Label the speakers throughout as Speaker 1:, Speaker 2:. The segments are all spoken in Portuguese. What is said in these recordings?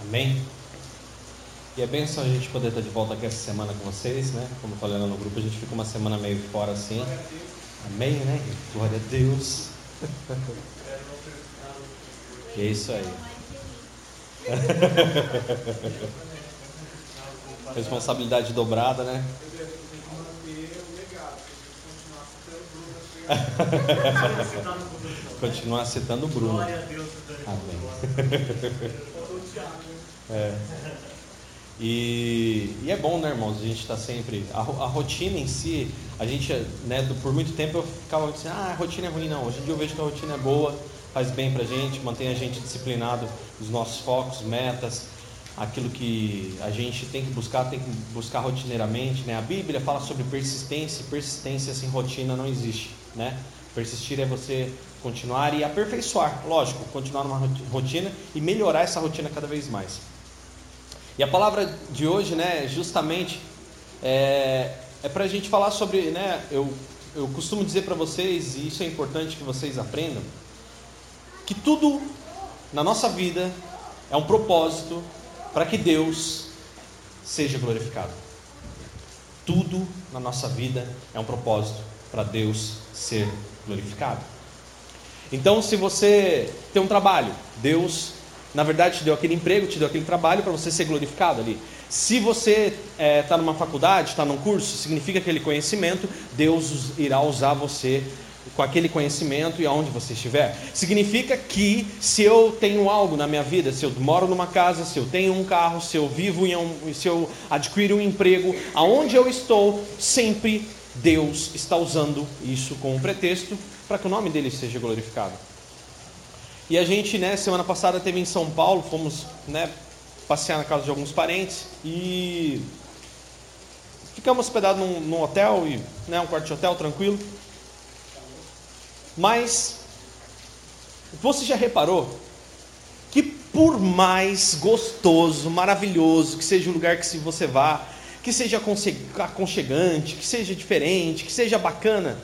Speaker 1: Amém? E é benção a gente poder estar de volta aqui essa semana com vocês, né? Como eu falei lá no grupo, a gente fica uma semana meio fora assim. Amém, né? Glória a Deus. E é isso aí. Responsabilidade dobrada, né? Continuar citando o Bruno. Amém. É. E, e, é bom, né, irmãos? A gente está sempre. A, a, rotina em si, a gente, né, por muito tempo eu ficava assim, ah, a rotina é ruim, não. Hoje em dia eu vejo que a rotina é boa, faz bem pra gente, mantém a gente disciplinado nos nossos focos, metas, aquilo que a gente tem que buscar, tem que buscar rotineiramente, né? A Bíblia fala sobre persistência, e persistência sem rotina não existe, né? Persistir é você continuar e aperfeiçoar, lógico, continuar numa rotina e melhorar essa rotina cada vez mais. E a palavra de hoje, né, justamente, é, é para a gente falar sobre, né, eu, eu costumo dizer para vocês, e isso é importante que vocês aprendam, que tudo na nossa vida é um propósito para que Deus seja glorificado. Tudo na nossa vida é um propósito para Deus ser glorificado. Então, se você tem um trabalho, Deus na verdade, te deu aquele emprego, te deu aquele trabalho para você ser glorificado ali. Se você está é, tá numa faculdade, está num curso, significa aquele conhecimento, Deus irá usar você com aquele conhecimento e aonde você estiver. Significa que se eu tenho algo na minha vida, se eu moro numa casa, se eu tenho um carro, se eu vivo em um, se eu adquiro um emprego, aonde eu estou, sempre Deus está usando isso como pretexto para que o nome dele seja glorificado. E a gente, né, semana passada teve em São Paulo, fomos, né, passear na casa de alguns parentes e ficamos hospedados num, num hotel e, né, um quarto de hotel tranquilo. Mas você já reparou que por mais gostoso, maravilhoso que seja o lugar que você vá, que seja aconchegante, que seja diferente, que seja bacana,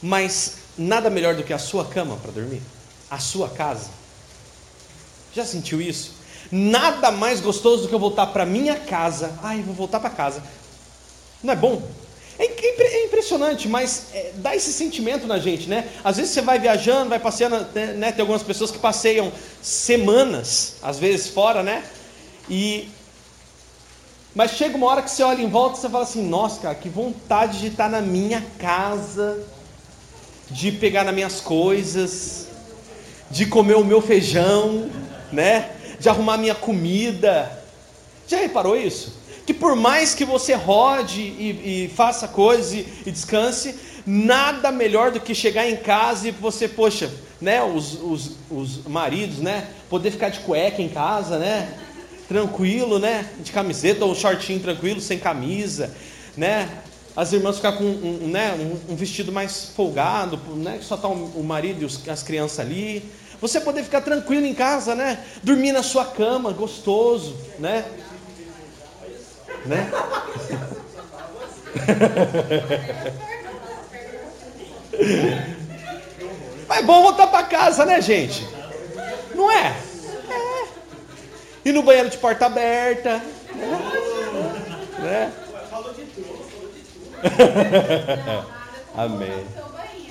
Speaker 1: mas nada melhor do que a sua cama para dormir, a sua casa. Já sentiu isso? Nada mais gostoso do que eu voltar para minha casa. Ai, vou voltar para casa. Não é bom? É, é impressionante, mas é, dá esse sentimento na gente, né? Às vezes você vai viajando, vai passeando, né, né? Tem algumas pessoas que passeiam semanas, às vezes fora, né? E mas chega uma hora que você olha em volta e você fala assim: Nossa, cara, que vontade de estar na minha casa, de pegar nas minhas coisas, de comer o meu feijão, né? De arrumar minha comida. Já reparou isso? Que por mais que você rode e, e faça coisas e, e, descanse, nada melhor do que chegar em casa e você, poxa, né? Os, os, os maridos, né? Poder ficar de cueca em casa, né? Tranquilo, né? De camiseta ou shortinho tranquilo, sem camisa, né? As irmãs ficar com um, né, um, vestido mais folgado, né, só está o, marido e as crianças ali. Você poder ficar tranquilo em casa, né? Dormir na sua cama, gostoso, né? Né? Mas é bom voltar para casa, né, gente? Não é? É. E no banheiro de porta aberta, né? né? Amém.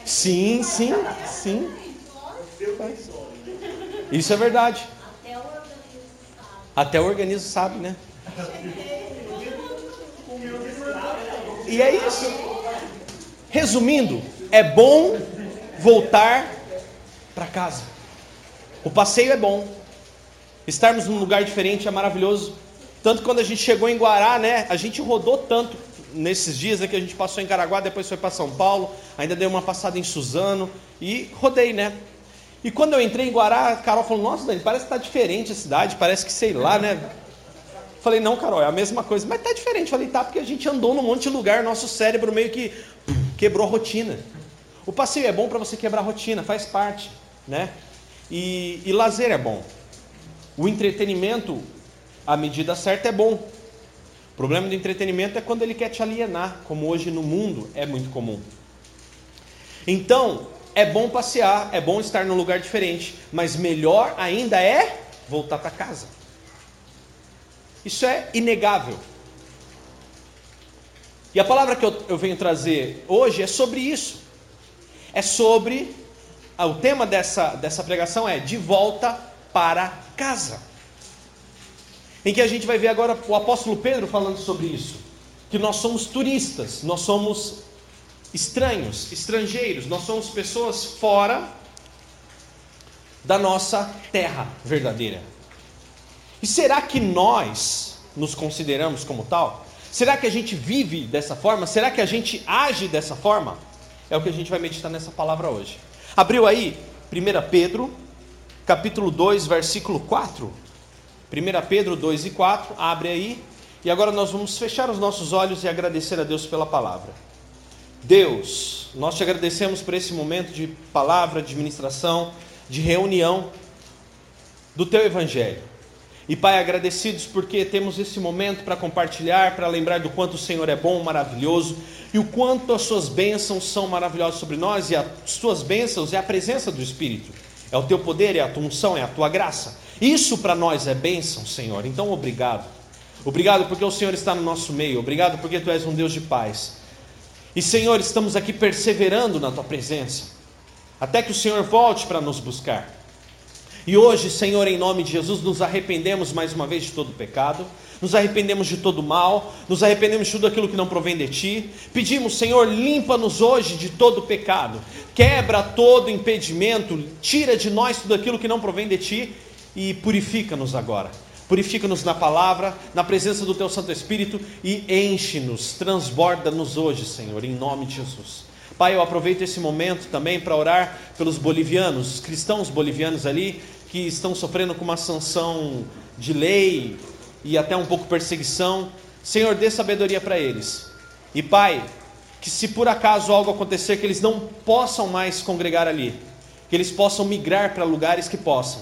Speaker 1: Sim, sim, sim. Isso é verdade. Até o organismo sabe, né? E é isso. Resumindo, é bom voltar para casa. O passeio é bom. Estarmos num lugar diferente é maravilhoso. Tanto quando a gente chegou em Guará, né? A gente rodou tanto nesses dias aqui a gente passou em Caraguá, depois foi para São Paulo, ainda dei uma passada em Suzano e rodei, né? E quando eu entrei em Guará, a Carol falou: Nossa, Dani, parece que está diferente a cidade, parece que sei lá, né? Falei: Não, Carol, é a mesma coisa, mas tá diferente. Falei: Tá, porque a gente andou num monte de lugar, nosso cérebro meio que quebrou a rotina. O passeio é bom para você quebrar a rotina, faz parte, né? E, e lazer é bom. O entretenimento, à medida certa, é bom. O problema do entretenimento é quando ele quer te alienar, como hoje no mundo é muito comum. Então, é bom passear, é bom estar num lugar diferente, mas melhor ainda é voltar para casa. Isso é inegável. E a palavra que eu, eu venho trazer hoje é sobre isso. É sobre. Ah, o tema dessa, dessa pregação é de volta para casa. Em que a gente vai ver agora o apóstolo Pedro falando sobre isso. Que nós somos turistas, nós somos estranhos, estrangeiros, nós somos pessoas fora da nossa terra verdadeira. E será que nós nos consideramos como tal? Será que a gente vive dessa forma? Será que a gente age dessa forma? É o que a gente vai meditar nessa palavra hoje. Abriu aí 1 Pedro, capítulo 2, versículo 4. 1 Pedro 2 e 4, abre aí. E agora nós vamos fechar os nossos olhos e agradecer a Deus pela palavra. Deus, nós te agradecemos por esse momento de palavra, de ministração, de reunião do teu evangelho. E Pai, agradecidos porque temos esse momento para compartilhar, para lembrar do quanto o Senhor é bom, maravilhoso, e o quanto as suas bênçãos são maravilhosas sobre nós, e as tuas bênçãos é a presença do Espírito, é o teu poder, é a tua unção, é a tua graça. Isso para nós é bênção, Senhor. Então, obrigado. Obrigado porque o Senhor está no nosso meio, obrigado porque tu és um Deus de paz. E Senhor, estamos aqui perseverando na tua presença, até que o Senhor volte para nos buscar. E hoje, Senhor, em nome de Jesus, nos arrependemos mais uma vez de todo pecado, nos arrependemos de todo mal, nos arrependemos de tudo aquilo que não provém de Ti. Pedimos, Senhor, limpa-nos hoje de todo pecado, quebra todo impedimento, tira de nós tudo aquilo que não provém de Ti e purifica-nos agora. Purifica-nos na palavra, na presença do Teu Santo Espírito e enche-nos, transborda-nos hoje, Senhor, em nome de Jesus. Pai, eu aproveito esse momento também para orar pelos bolivianos, os cristãos bolivianos ali, que estão sofrendo com uma sanção de lei e até um pouco perseguição. Senhor, dê sabedoria para eles. E Pai, que se por acaso algo acontecer, que eles não possam mais congregar ali, que eles possam migrar para lugares que possam.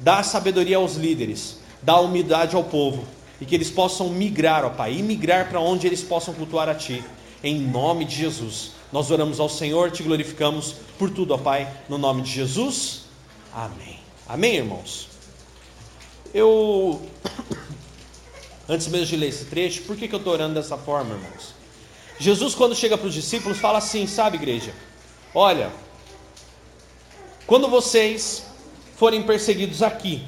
Speaker 1: Dá sabedoria aos líderes, dá humildade ao povo, e que eles possam migrar, ó Pai, e migrar para onde eles possam cultuar a Ti, em nome de Jesus. Nós oramos ao Senhor, te glorificamos por tudo, ó Pai, no nome de Jesus. Amém. Amém, irmãos? Eu, antes mesmo de ler esse trecho, por que, que eu estou orando dessa forma, irmãos? Jesus, quando chega para os discípulos, fala assim: sabe, igreja, olha, quando vocês forem perseguidos aqui,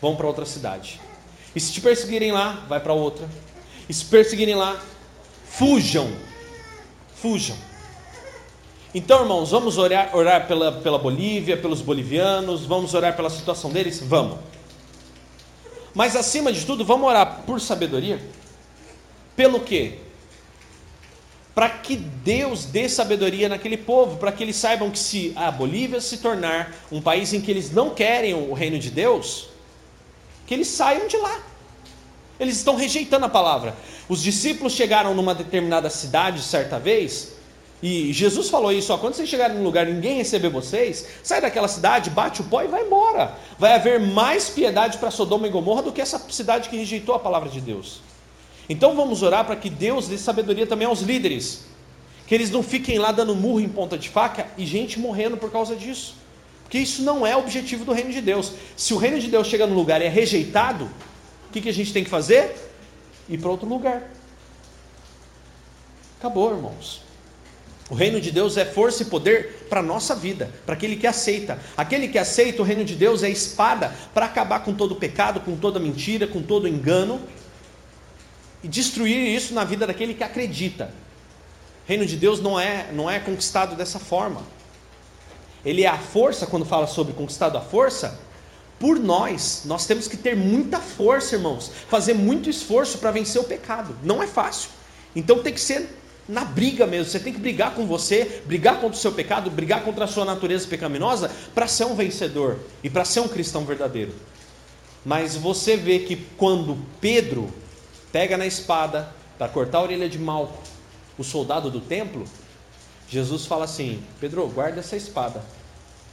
Speaker 1: vão para outra cidade. E se te perseguirem lá, vai para outra. E se perseguirem lá, fujam. Fujam. Então, irmãos, vamos orar, orar pela, pela Bolívia, pelos bolivianos, vamos orar pela situação deles? Vamos. Mas acima de tudo, vamos orar por sabedoria? Pelo quê? Para que Deus dê sabedoria naquele povo, para que eles saibam que se a Bolívia se tornar um país em que eles não querem o reino de Deus, que eles saiam de lá. Eles estão rejeitando a palavra. Os discípulos chegaram numa determinada cidade certa vez, e Jesus falou isso: ó, quando vocês chegarem num lugar ninguém receber vocês, sai daquela cidade, bate o pó e vai embora. Vai haver mais piedade para Sodoma e Gomorra do que essa cidade que rejeitou a palavra de Deus. Então vamos orar para que Deus dê sabedoria também aos líderes, que eles não fiquem lá dando murro em ponta de faca e gente morrendo por causa disso. Porque isso não é o objetivo do reino de Deus. Se o reino de Deus chega num lugar e é rejeitado, o que, que a gente tem que fazer? Ir para outro lugar. Acabou, irmãos. O reino de Deus é força e poder para a nossa vida, para aquele que aceita. Aquele que aceita o reino de Deus é espada para acabar com todo pecado, com toda mentira, com todo engano e destruir isso na vida daquele que acredita. O reino de Deus não é, não é conquistado dessa forma. Ele é a força, quando fala sobre conquistado a força, por nós. Nós temos que ter muita força, irmãos, fazer muito esforço para vencer o pecado. Não é fácil. Então tem que ser na briga mesmo. Você tem que brigar com você, brigar contra o seu pecado, brigar contra a sua natureza pecaminosa para ser um vencedor e para ser um cristão verdadeiro. Mas você vê que quando Pedro pega na espada para cortar a orelha de Malco, o soldado do templo, Jesus fala assim: Pedro, guarda essa espada,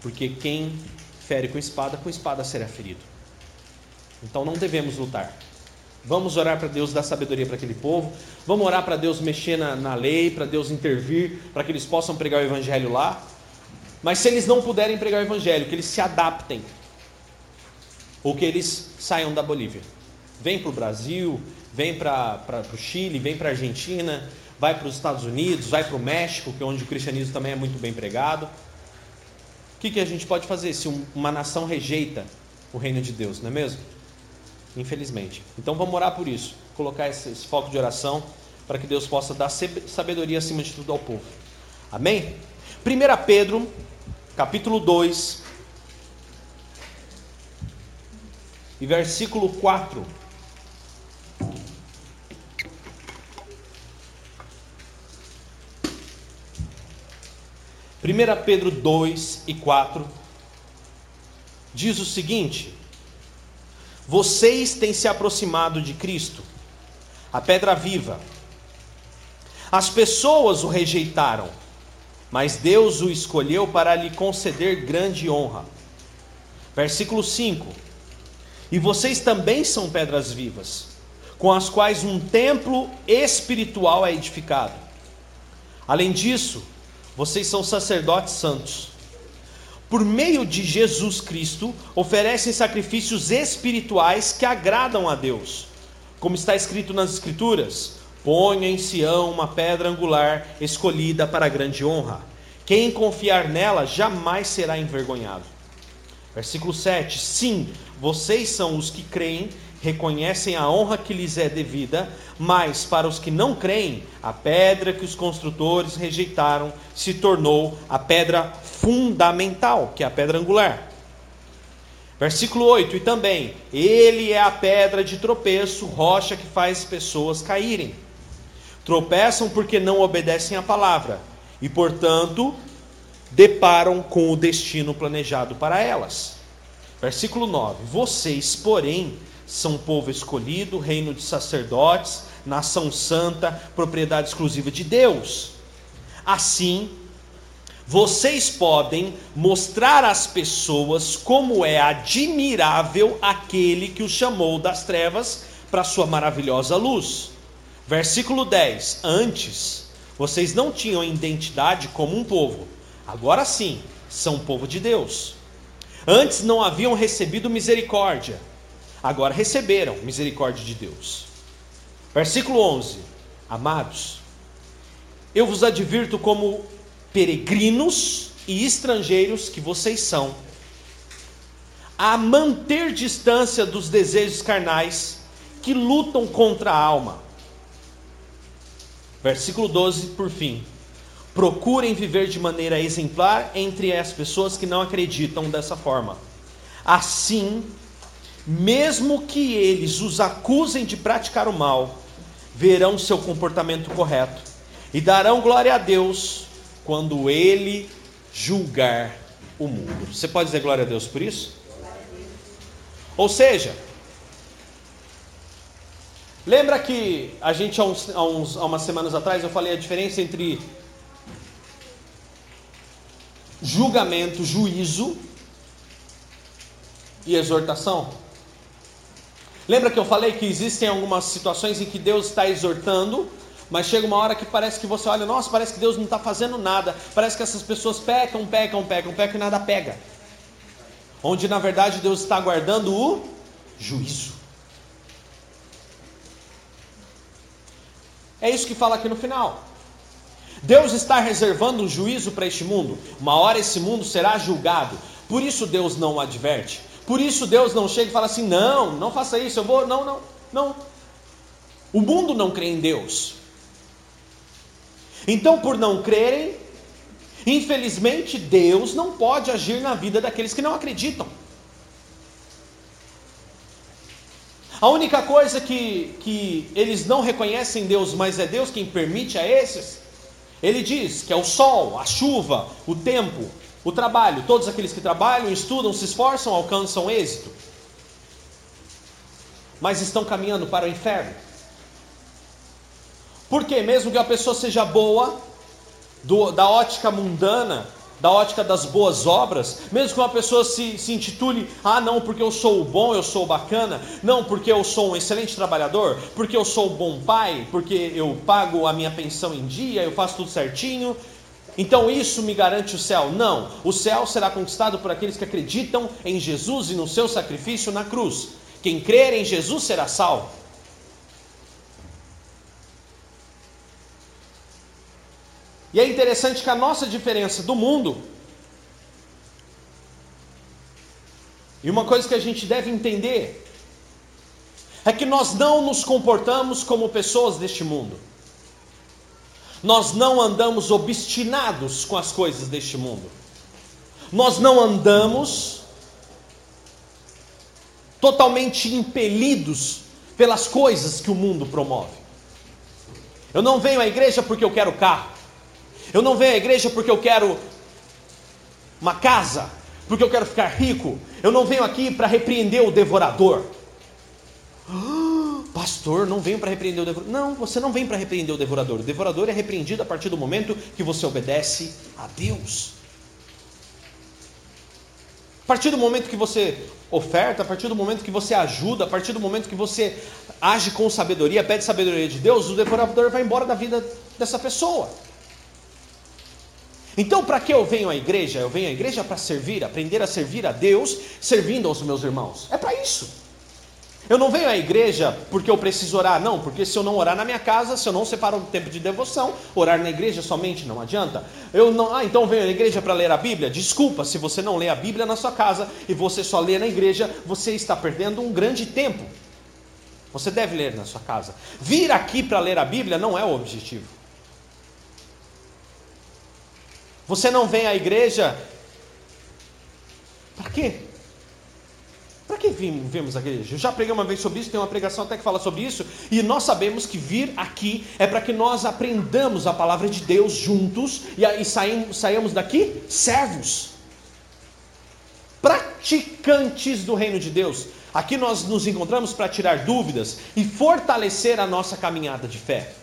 Speaker 1: porque quem fere com espada, com espada será ferido. Então não devemos lutar. Vamos orar para Deus dar sabedoria para aquele povo. Vamos orar para Deus mexer na, na lei, para Deus intervir, para que eles possam pregar o evangelho lá. Mas se eles não puderem pregar o evangelho, que eles se adaptem, ou que eles saiam da Bolívia. Vem para o Brasil, vem para o Chile, vem para a Argentina, vai para os Estados Unidos, vai para o México, que é onde o cristianismo também é muito bem pregado. O que, que a gente pode fazer se uma nação rejeita o reino de Deus, não é mesmo? Infelizmente. Então vamos orar por isso, colocar esse, esse foco de oração para que Deus possa dar sabedoria acima de tudo ao povo. Amém? 1 Pedro, capítulo 2, e versículo 4. 1 Pedro 2 e 4 diz o seguinte: Vocês têm se aproximado de Cristo, a pedra viva. As pessoas o rejeitaram, mas Deus o escolheu para lhe conceder grande honra. Versículo 5: E vocês também são pedras vivas, com as quais um templo espiritual é edificado. Além disso, vocês são sacerdotes santos. Por meio de Jesus Cristo, oferecem sacrifícios espirituais que agradam a Deus. Como está escrito nas Escrituras: Ponha em Sião uma pedra angular escolhida para grande honra. Quem confiar nela jamais será envergonhado. Versículo 7: Sim, vocês são os que creem reconhecem a honra que lhes é devida, mas para os que não creem, a pedra que os construtores rejeitaram se tornou a pedra fundamental, que é a pedra angular. Versículo 8: E também, ele é a pedra de tropeço, rocha que faz pessoas caírem. Tropeçam porque não obedecem à palavra, e portanto, deparam com o destino planejado para elas. Versículo 9: Vocês, porém, são povo escolhido, reino de sacerdotes, nação santa, propriedade exclusiva de Deus. Assim, vocês podem mostrar às pessoas como é admirável aquele que os chamou das trevas para sua maravilhosa luz. Versículo 10: Antes, vocês não tinham identidade como um povo, agora sim, são povo de Deus. Antes não haviam recebido misericórdia agora receberam misericórdia de Deus. Versículo 11: Amados, eu vos advirto como peregrinos e estrangeiros que vocês são, a manter distância dos desejos carnais que lutam contra a alma. Versículo 12, por fim. Procurem viver de maneira exemplar entre as pessoas que não acreditam dessa forma. Assim, mesmo que eles os acusem de praticar o mal, verão seu comportamento correto e darão glória a Deus quando ele julgar o mundo. Você pode dizer glória a Deus por isso? Ou seja, lembra que a gente há, uns, há, uns, há umas semanas atrás eu falei a diferença entre julgamento, juízo e exortação? Lembra que eu falei que existem algumas situações em que Deus está exortando, mas chega uma hora que parece que você olha, nossa, parece que Deus não está fazendo nada, parece que essas pessoas pecam, pecam, pecam, pecam e nada pega. Onde na verdade Deus está guardando o juízo. É isso que fala aqui no final. Deus está reservando um juízo para este mundo. Uma hora esse mundo será julgado. Por isso Deus não o adverte. Por isso Deus não chega e fala assim: não, não faça isso, eu vou. Não, não, não. O mundo não crê em Deus. Então, por não crerem, infelizmente Deus não pode agir na vida daqueles que não acreditam. A única coisa que, que eles não reconhecem Deus, mas é Deus quem permite a esses, ele diz que é o sol, a chuva, o tempo, o trabalho, todos aqueles que trabalham, estudam, se esforçam, alcançam êxito, mas estão caminhando para o inferno. Porque mesmo que a pessoa seja boa, do, da ótica mundana, da ótica das boas obras, mesmo que uma pessoa se, se intitule, ah não, porque eu sou o bom, eu sou o bacana, não, porque eu sou um excelente trabalhador, porque eu sou um bom pai, porque eu pago a minha pensão em dia, eu faço tudo certinho, Então isso me garante o céu? Não. O céu será conquistado por aqueles que acreditam em Jesus e no seu sacrifício na cruz. Quem crer em Jesus será salvo. E é interessante que a nossa diferença do mundo, e uma coisa que a gente deve entender, é que nós não nos comportamos como pessoas deste mundo. Nós não andamos obstinados com as coisas deste mundo. Nós não andamos totalmente impelidos pelas coisas que o mundo promove. Eu não venho à igreja porque eu quero carro. Eu não venho à igreja porque eu quero uma casa, porque eu quero ficar rico. Eu não venho aqui para repreender o devorador. Pastor, não venho para repreender o devorador. Não, você não vem para repreender o devorador. O devorador é repreendido a partir do momento que você obedece a Deus. A partir do momento que você oferta, a partir do momento que você ajuda, a partir do momento que você age com sabedoria, pede sabedoria de Deus, o devorador vai embora da vida dessa pessoa. Então, para que eu venho à igreja? Eu venho à igreja para servir, aprender a servir a Deus, servindo aos meus irmãos. É para isso. Eu não venho à igreja porque eu preciso orar, não, porque se eu não orar na minha casa, se eu não separo um tempo de devoção, orar na igreja somente não adianta. Eu não, ah, então venho à igreja para ler a Bíblia? Desculpa, se você não lê a Bíblia na sua casa e você só lê na igreja, você está perdendo um grande tempo. Você deve ler na sua casa. Vir aqui para ler a Bíblia não é o objetivo. Você não vem à igreja para quê? Para que vimos a igreja? Eu já preguei uma vez sobre isso, tem uma pregação até que fala sobre isso, e nós sabemos que vir aqui é para que nós aprendamos a palavra de Deus juntos e, e saímos, saímos daqui servos, praticantes do reino de Deus. Aqui nós nos encontramos para tirar dúvidas e fortalecer a nossa caminhada de fé.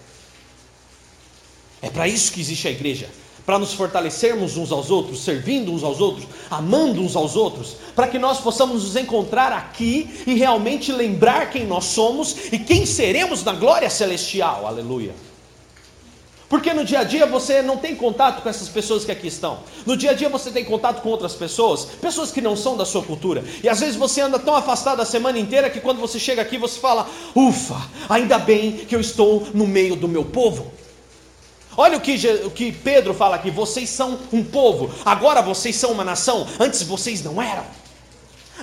Speaker 1: É para isso que existe a igreja para nos fortalecermos uns aos outros, servindo uns aos outros, amando uns aos outros, para que nós possamos nos encontrar aqui e realmente lembrar quem nós somos e quem seremos na glória celestial. Aleluia. Porque no dia a dia você não tem contato com essas pessoas que aqui estão. No dia a dia você tem contato com outras pessoas, pessoas que não são da sua cultura. E às vezes você anda tão afastado a semana inteira que quando você chega aqui você fala: "Ufa, ainda bem que eu estou no meio do meu povo". Olha o que, o que Pedro fala aqui: vocês são um povo, agora vocês são uma nação, antes vocês não eram.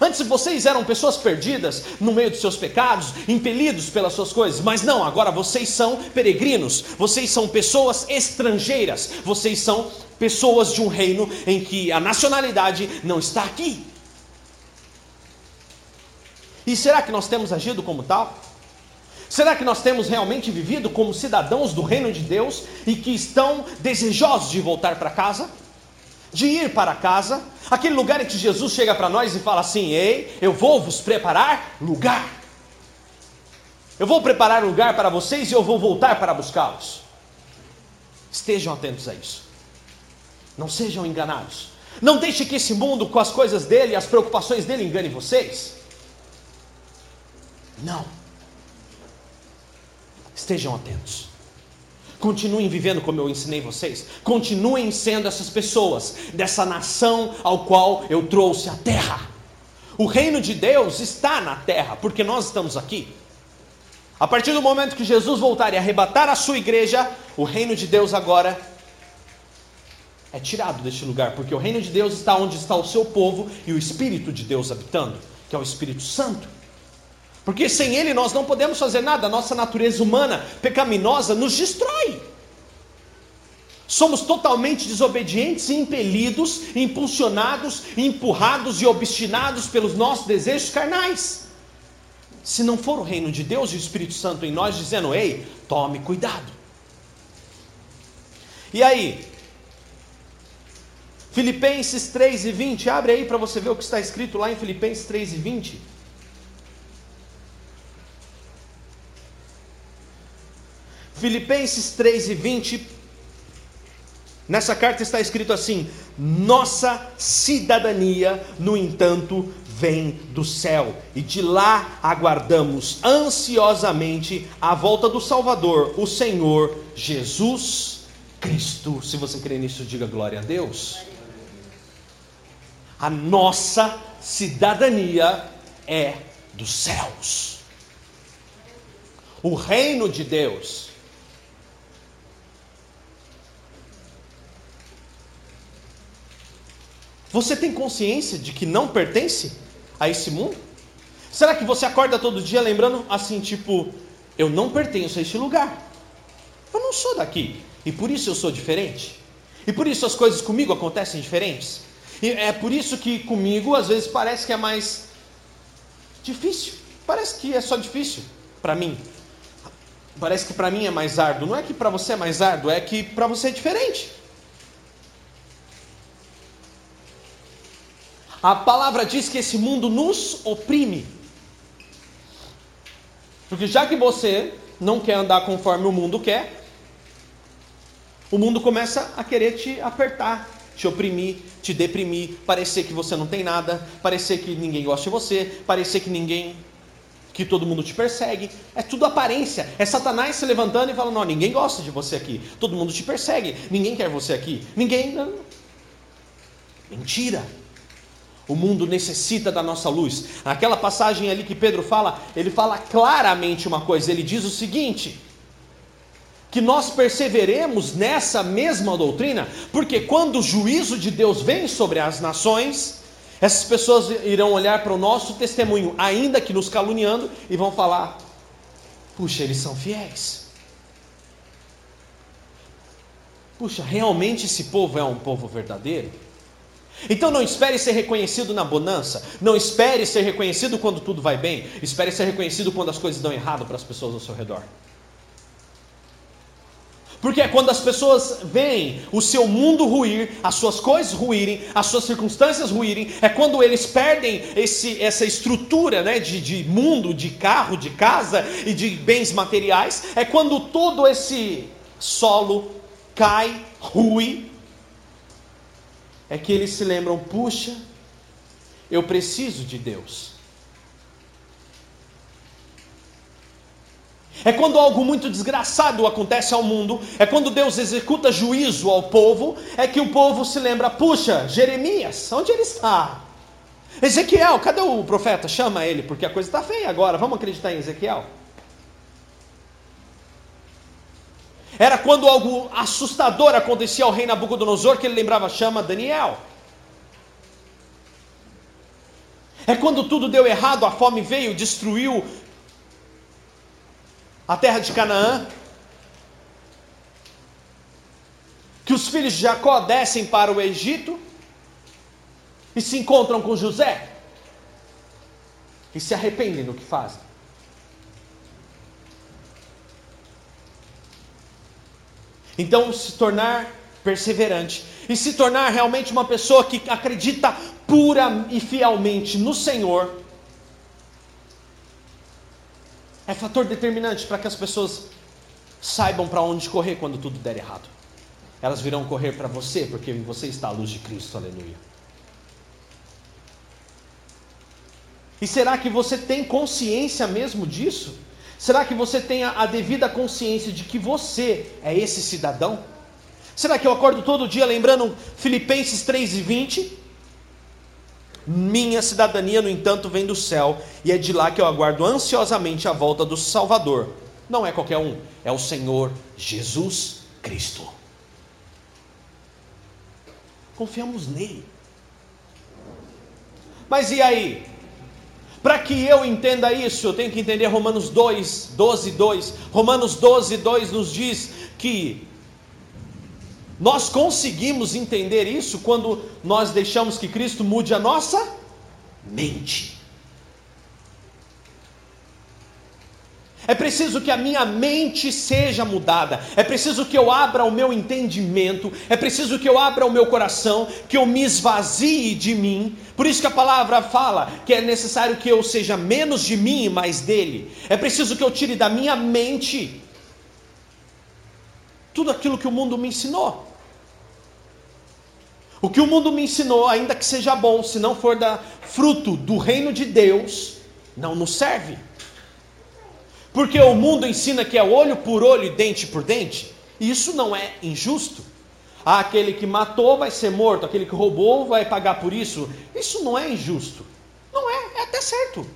Speaker 1: Antes vocês eram pessoas perdidas no meio dos seus pecados, impelidos pelas suas coisas, mas não, agora vocês são peregrinos, vocês são pessoas estrangeiras, vocês são pessoas de um reino em que a nacionalidade não está aqui. E será que nós temos agido como tal? Será que nós temos realmente vivido como cidadãos do reino de Deus e que estão desejosos de voltar para casa? De ir para casa, aquele lugar em que Jesus chega para nós e fala assim: Ei, eu vou vos preparar lugar. Eu vou preparar lugar para vocês e eu vou voltar para buscá-los. Estejam atentos a isso. Não sejam enganados. Não deixe que esse mundo, com as coisas dele, as preocupações dele, engane vocês. Não. Estejam atentos. Continuem vivendo como eu ensinei vocês. Continuem sendo essas pessoas, dessa nação ao qual eu trouxe a terra. O reino de Deus está na terra, porque nós estamos aqui. A partir do momento que Jesus voltar e arrebatar a sua igreja, o reino de Deus agora é tirado deste lugar, porque o reino de Deus está onde está o seu povo e o Espírito de Deus habitando, que é o Espírito Santo. Porque sem Ele nós não podemos fazer nada, a nossa natureza humana pecaminosa nos destrói. Somos totalmente desobedientes e impelidos, impulsionados, empurrados e obstinados pelos nossos desejos carnais. Se não for o reino de Deus e o Espírito Santo em nós dizendo: "Ei, tome cuidado". E aí? Filipenses 3 e 20, abre aí para você ver o que está escrito lá em Filipenses 3 e 20. Filipenses 3 e 20, nessa carta está escrito assim: Nossa cidadania, no entanto, vem do céu, e de lá aguardamos ansiosamente a volta do Salvador, o Senhor Jesus Cristo. Se você crê nisso, diga glória a Deus. A nossa cidadania é dos céus. O reino de Deus. Você tem consciência de que não pertence a esse mundo? Será que você acorda todo dia lembrando assim, tipo, eu não pertenço a este lugar? Eu não sou daqui. E por isso eu sou diferente. E por isso as coisas comigo acontecem diferentes. E é por isso que comigo às vezes parece que é mais difícil. Parece que é só difícil para mim. Parece que para mim é mais árduo. Não é que para você é mais árduo, é que para você é diferente. A palavra diz que esse mundo nos oprime. Porque já que você não quer andar conforme o mundo quer, o mundo começa a querer te apertar, te oprimir, te deprimir, parecer que você não tem nada, parecer que ninguém gosta de você, parecer que ninguém que todo mundo te persegue. É tudo aparência. É Satanás se levantando e falando: "Não, ninguém gosta de você aqui. Todo mundo te persegue. Ninguém quer você aqui. Ninguém Mentira. O mundo necessita da nossa luz. Aquela passagem ali que Pedro fala, ele fala claramente uma coisa. Ele diz o seguinte: que nós perseveremos nessa mesma doutrina, porque quando o juízo de Deus vem sobre as nações, essas pessoas irão olhar para o nosso testemunho, ainda que nos caluniando, e vão falar: puxa, eles são fiéis. Puxa, realmente esse povo é um povo verdadeiro? Então não espere ser reconhecido na bonança, não espere ser reconhecido quando tudo vai bem, espere ser reconhecido quando as coisas dão errado para as pessoas ao seu redor. Porque é quando as pessoas veem o seu mundo ruir, as suas coisas ruírem, as suas circunstâncias ruírem, é quando eles perdem esse, essa estrutura né, de, de mundo, de carro, de casa e de bens materiais, é quando todo esse solo cai, rui, é que eles se lembram: puxa, eu preciso de Deus. É quando algo muito desgraçado acontece ao mundo, é quando Deus executa juízo ao povo, é que o povo se lembra: puxa, Jeremias, onde ele está? Ezequiel, cadê o profeta? Chama ele, porque a coisa está feia agora, vamos acreditar em Ezequiel. Era quando algo assustador acontecia ao rei Nabucodonosor que ele lembrava: chama Daniel. É quando tudo deu errado, a fome veio, destruiu a terra de Canaã, que os filhos de Jacó descem para o Egito e se encontram com José e se arrependem do que fazem. Então, se tornar perseverante e se tornar realmente uma pessoa que acredita pura e fielmente no Senhor é fator determinante para que as pessoas saibam para onde correr quando tudo der errado. Elas virão correr para você, porque você está à luz de Cristo, aleluia. E será que você tem consciência mesmo disso? Será que você tem a, devida consciência de que você é esse cidadão? Será que eu acordo todo dia lembrando Filipenses 3 e 20? Minha cidadania, no entanto, vem do céu, e é de lá que eu aguardo ansiosamente a volta do Salvador. Não é qualquer um, é o Senhor Jesus Cristo. Confiamos nele. Mas e aí? Para que eu entenda isso, eu tenho que entender Romanos 2, 12, 2. Romanos 12, 2 nos diz que nós conseguimos entender isso quando nós deixamos que Cristo mude a nossa mente. É preciso que a minha mente seja mudada, é preciso que eu abra o meu entendimento, é preciso que eu abra o meu coração, que eu me esvazie de mim. Por isso que a palavra fala que é necessário que eu seja menos de mim e mais dele. É preciso que eu tire da minha mente tudo aquilo que o mundo me ensinou. O que o mundo me ensinou, ainda que seja bom, se não for da fruto do reino de Deus, não nos serve. Porque o mundo ensina que é olho por olho e dente por dente, Isso não é injusto. Ah, aquele que matou vai ser morto, aquele que roubou vai pagar por isso. Isso não é injusto. Não é, é até certo.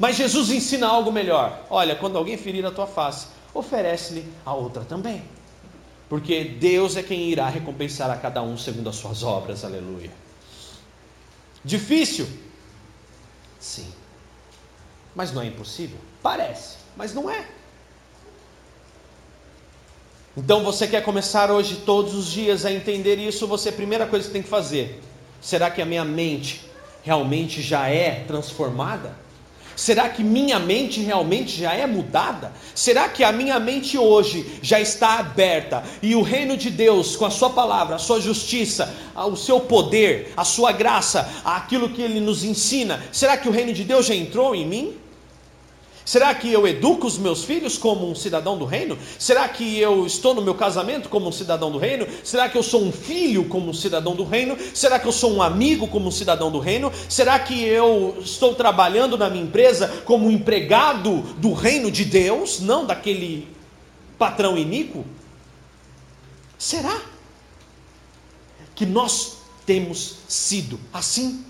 Speaker 1: Mas Jesus ensina algo melhor. Olha, quando alguém ferir a tua face, oferece-lhe a outra também. Porque Deus é quem irá recompensar a cada um segundo as suas obras. Aleluia. Difícil? Sim. Mas não é impossível? Parece, mas não é. Então você quer começar hoje, todos os dias, a entender isso, você, a primeira coisa que tem que fazer, será que a minha mente realmente já é transformada? Será que minha mente realmente já é mudada? Será que a minha mente hoje já está aberta e o reino de Deus, com a sua palavra, a sua justiça, o seu poder, a sua graça, aquilo que ele nos ensina, será que o reino de Deus já entrou em mim? Será que eu educo os meus filhos como um cidadão do reino? Será que eu estou no meu casamento como um cidadão do reino? Será que eu sou um filho como um cidadão do reino? Será que eu sou um amigo como um cidadão do reino? Será que eu estou trabalhando na minha empresa como um empregado do reino de Deus, não daquele patrão iníquo? Será que nós temos sido assim?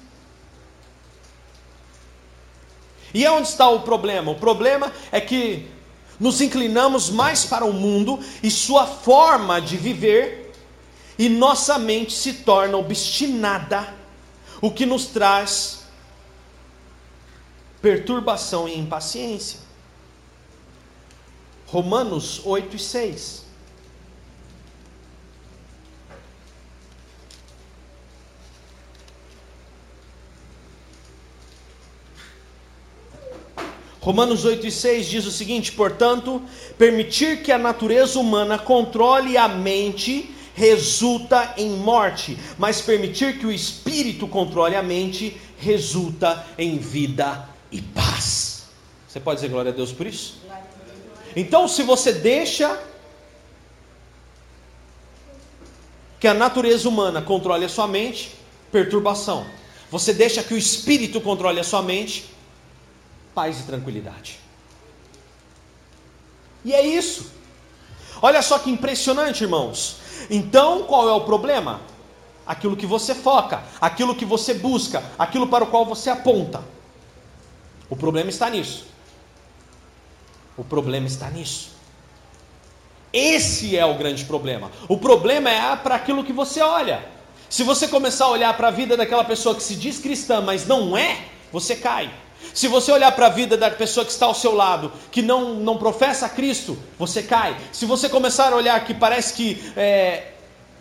Speaker 1: E é onde está o problema? O problema é que nos inclinamos mais para o mundo e sua forma de viver, e nossa mente se torna obstinada, o que nos traz perturbação e impaciência. Romanos 8 e 6. Romanos 8 e 6 diz o seguinte: portanto, permitir que a natureza humana controle a mente resulta em morte, mas permitir que o espírito controle a mente resulta em vida e paz. Você pode dizer glória a Deus por isso? Então, se você deixa que a natureza humana controle a sua mente, perturbação. Você deixa que o espírito controle a sua mente, paz e tranquilidade. E é isso. Olha só que impressionante, irmãos. Então, qual é o problema? Aquilo que você foca, aquilo que você busca, aquilo para o qual você aponta. O problema está nisso. O problema está nisso. Esse é o grande problema. O problema é para aquilo que você olha. Se você começar a olhar para a vida daquela pessoa que se diz cristã, mas não é, você cai. Se você olhar para a vida da pessoa que está ao seu lado, que não, não professa Cristo, você cai. Se você começar a olhar que parece que é,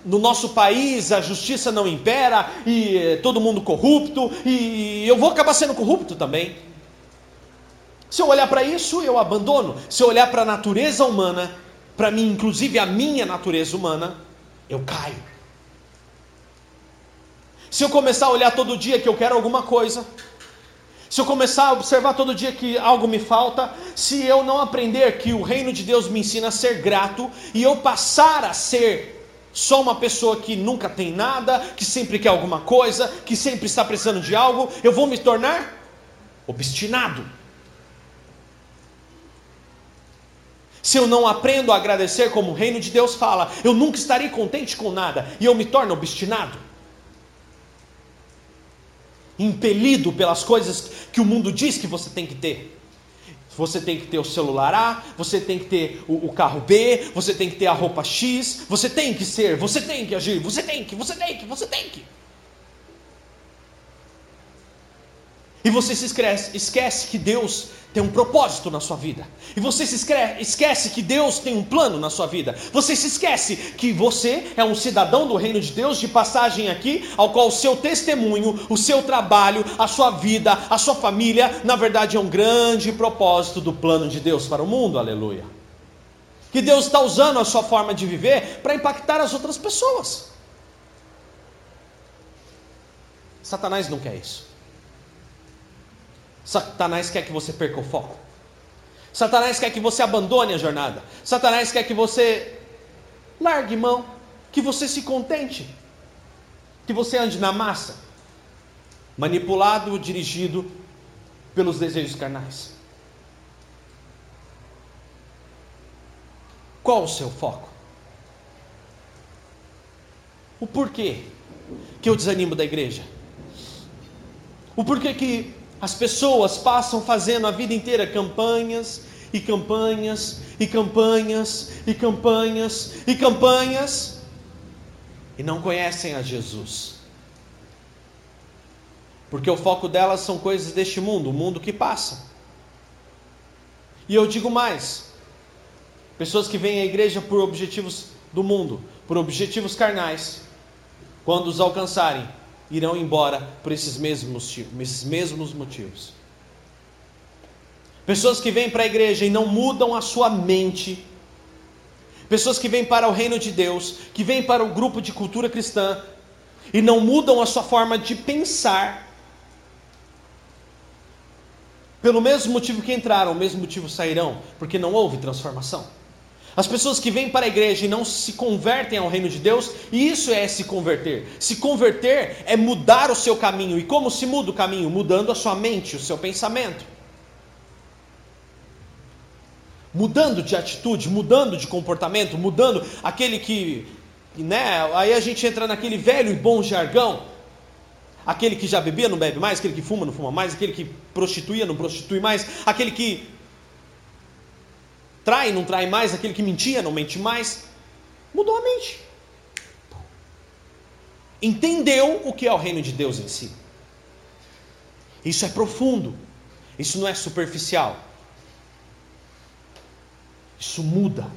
Speaker 1: no nosso país a justiça não impera e é, todo mundo corrupto, e eu vou acabar sendo corrupto também. Se eu olhar para isso, eu abandono. Se eu olhar para a natureza humana, para mim, inclusive a minha natureza humana, eu caio. Se eu começar a olhar todo dia que eu quero alguma coisa, se eu começar a observar todo dia que algo me falta, se eu não aprender que o reino de Deus me ensina a ser grato e eu passar a ser só uma pessoa que nunca tem nada, que sempre quer alguma coisa, que sempre está precisando de algo, eu vou me tornar obstinado. Se eu não aprendo a agradecer como o reino de Deus fala, eu nunca estarei contente com nada e eu me torno obstinado impelido pelas coisas que o mundo diz que você tem que ter. Você tem que ter o celular A, você tem que ter o, o, carro B, você tem que ter a roupa X, você tem que ser, você tem que agir, você tem que, você tem que, você tem que. E você se esquece, esquece que Deus tem um propósito na sua vida. E você se esquece que Deus tem um plano na sua vida. Você se esquece que você é um cidadão do reino de Deus de passagem aqui, ao qual o seu testemunho, o seu trabalho, a sua vida, a sua família, na verdade é um grande propósito do plano de Deus para o mundo. Aleluia. Que Deus está usando a sua forma de viver para impactar as outras pessoas. Satanás não quer isso. Satanás quer que você perca o foco. Satanás quer que você abandone a jornada. Satanás quer que você largue mão, que você se contente, que você ande na massa, manipulado, dirigido pelos desejos carnais. Qual o seu foco? O porquê que eu desanimo da igreja? O porquê que as pessoas passam fazendo a vida inteira campanhas e campanhas e campanhas e campanhas e campanhas e não conhecem a Jesus. Porque o foco delas são coisas deste mundo, o mundo que passa. E eu digo mais: pessoas que vêm à igreja por objetivos do mundo, por objetivos carnais, quando os alcançarem, irão embora por esses mesmos, esses mesmos motivos. Pessoas que vêm para a igreja e não mudam a sua mente. Pessoas que vêm para o reino de Deus, que vêm para o grupo de cultura cristã e não mudam a sua forma de pensar. Pelo mesmo motivo que entraram, o mesmo motivo sairão, porque não houve transformação. As pessoas que vêm para a igreja e não se convertem ao reino de Deus, e isso é se converter. Se converter é mudar o seu caminho. E como se muda o caminho? Mudando a sua mente, o seu pensamento. Mudando de atitude, mudando de comportamento, mudando aquele que. Né, aí a gente entra naquele velho e bom jargão aquele que já bebia não bebe mais, aquele que fuma não fuma mais, aquele que prostituía não prostitui mais, aquele que trai não trai mais, aquele que mentia não mente mais. Mudou a mente. Entendeu o que é o reino de Deus em si. Isso é profundo. Isso não é superficial. Isso muda.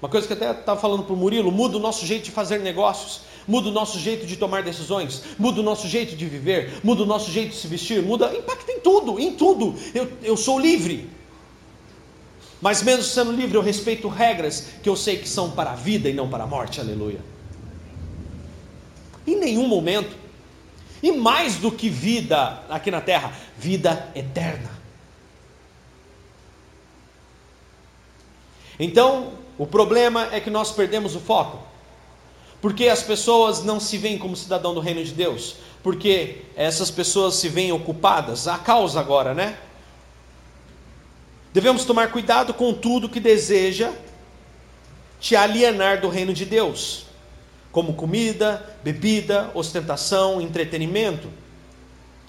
Speaker 1: Uma coisa que até estava falando para o Murilo: muda o nosso jeito de fazer negócios muda o nosso jeito de tomar decisões, muda o nosso jeito de viver, muda o nosso jeito de se vestir, muda, impacta em tudo, em tudo. Eu, eu sou livre. Mas mesmo sendo livre, eu respeito regras que eu sei que são para a vida e não para a morte, aleluia. Em nenhum momento, e mais do que vida aqui na terra, vida eterna. Então, o problema é que nós perdemos o foco. Porque as pessoas não se veem como cidadão do reino de Deus? Porque essas pessoas se veem ocupadas, a causa agora, né? Devemos tomar cuidado com tudo que deseja te alienar do reino de Deus, como comida, bebida, ostentação, entretenimento.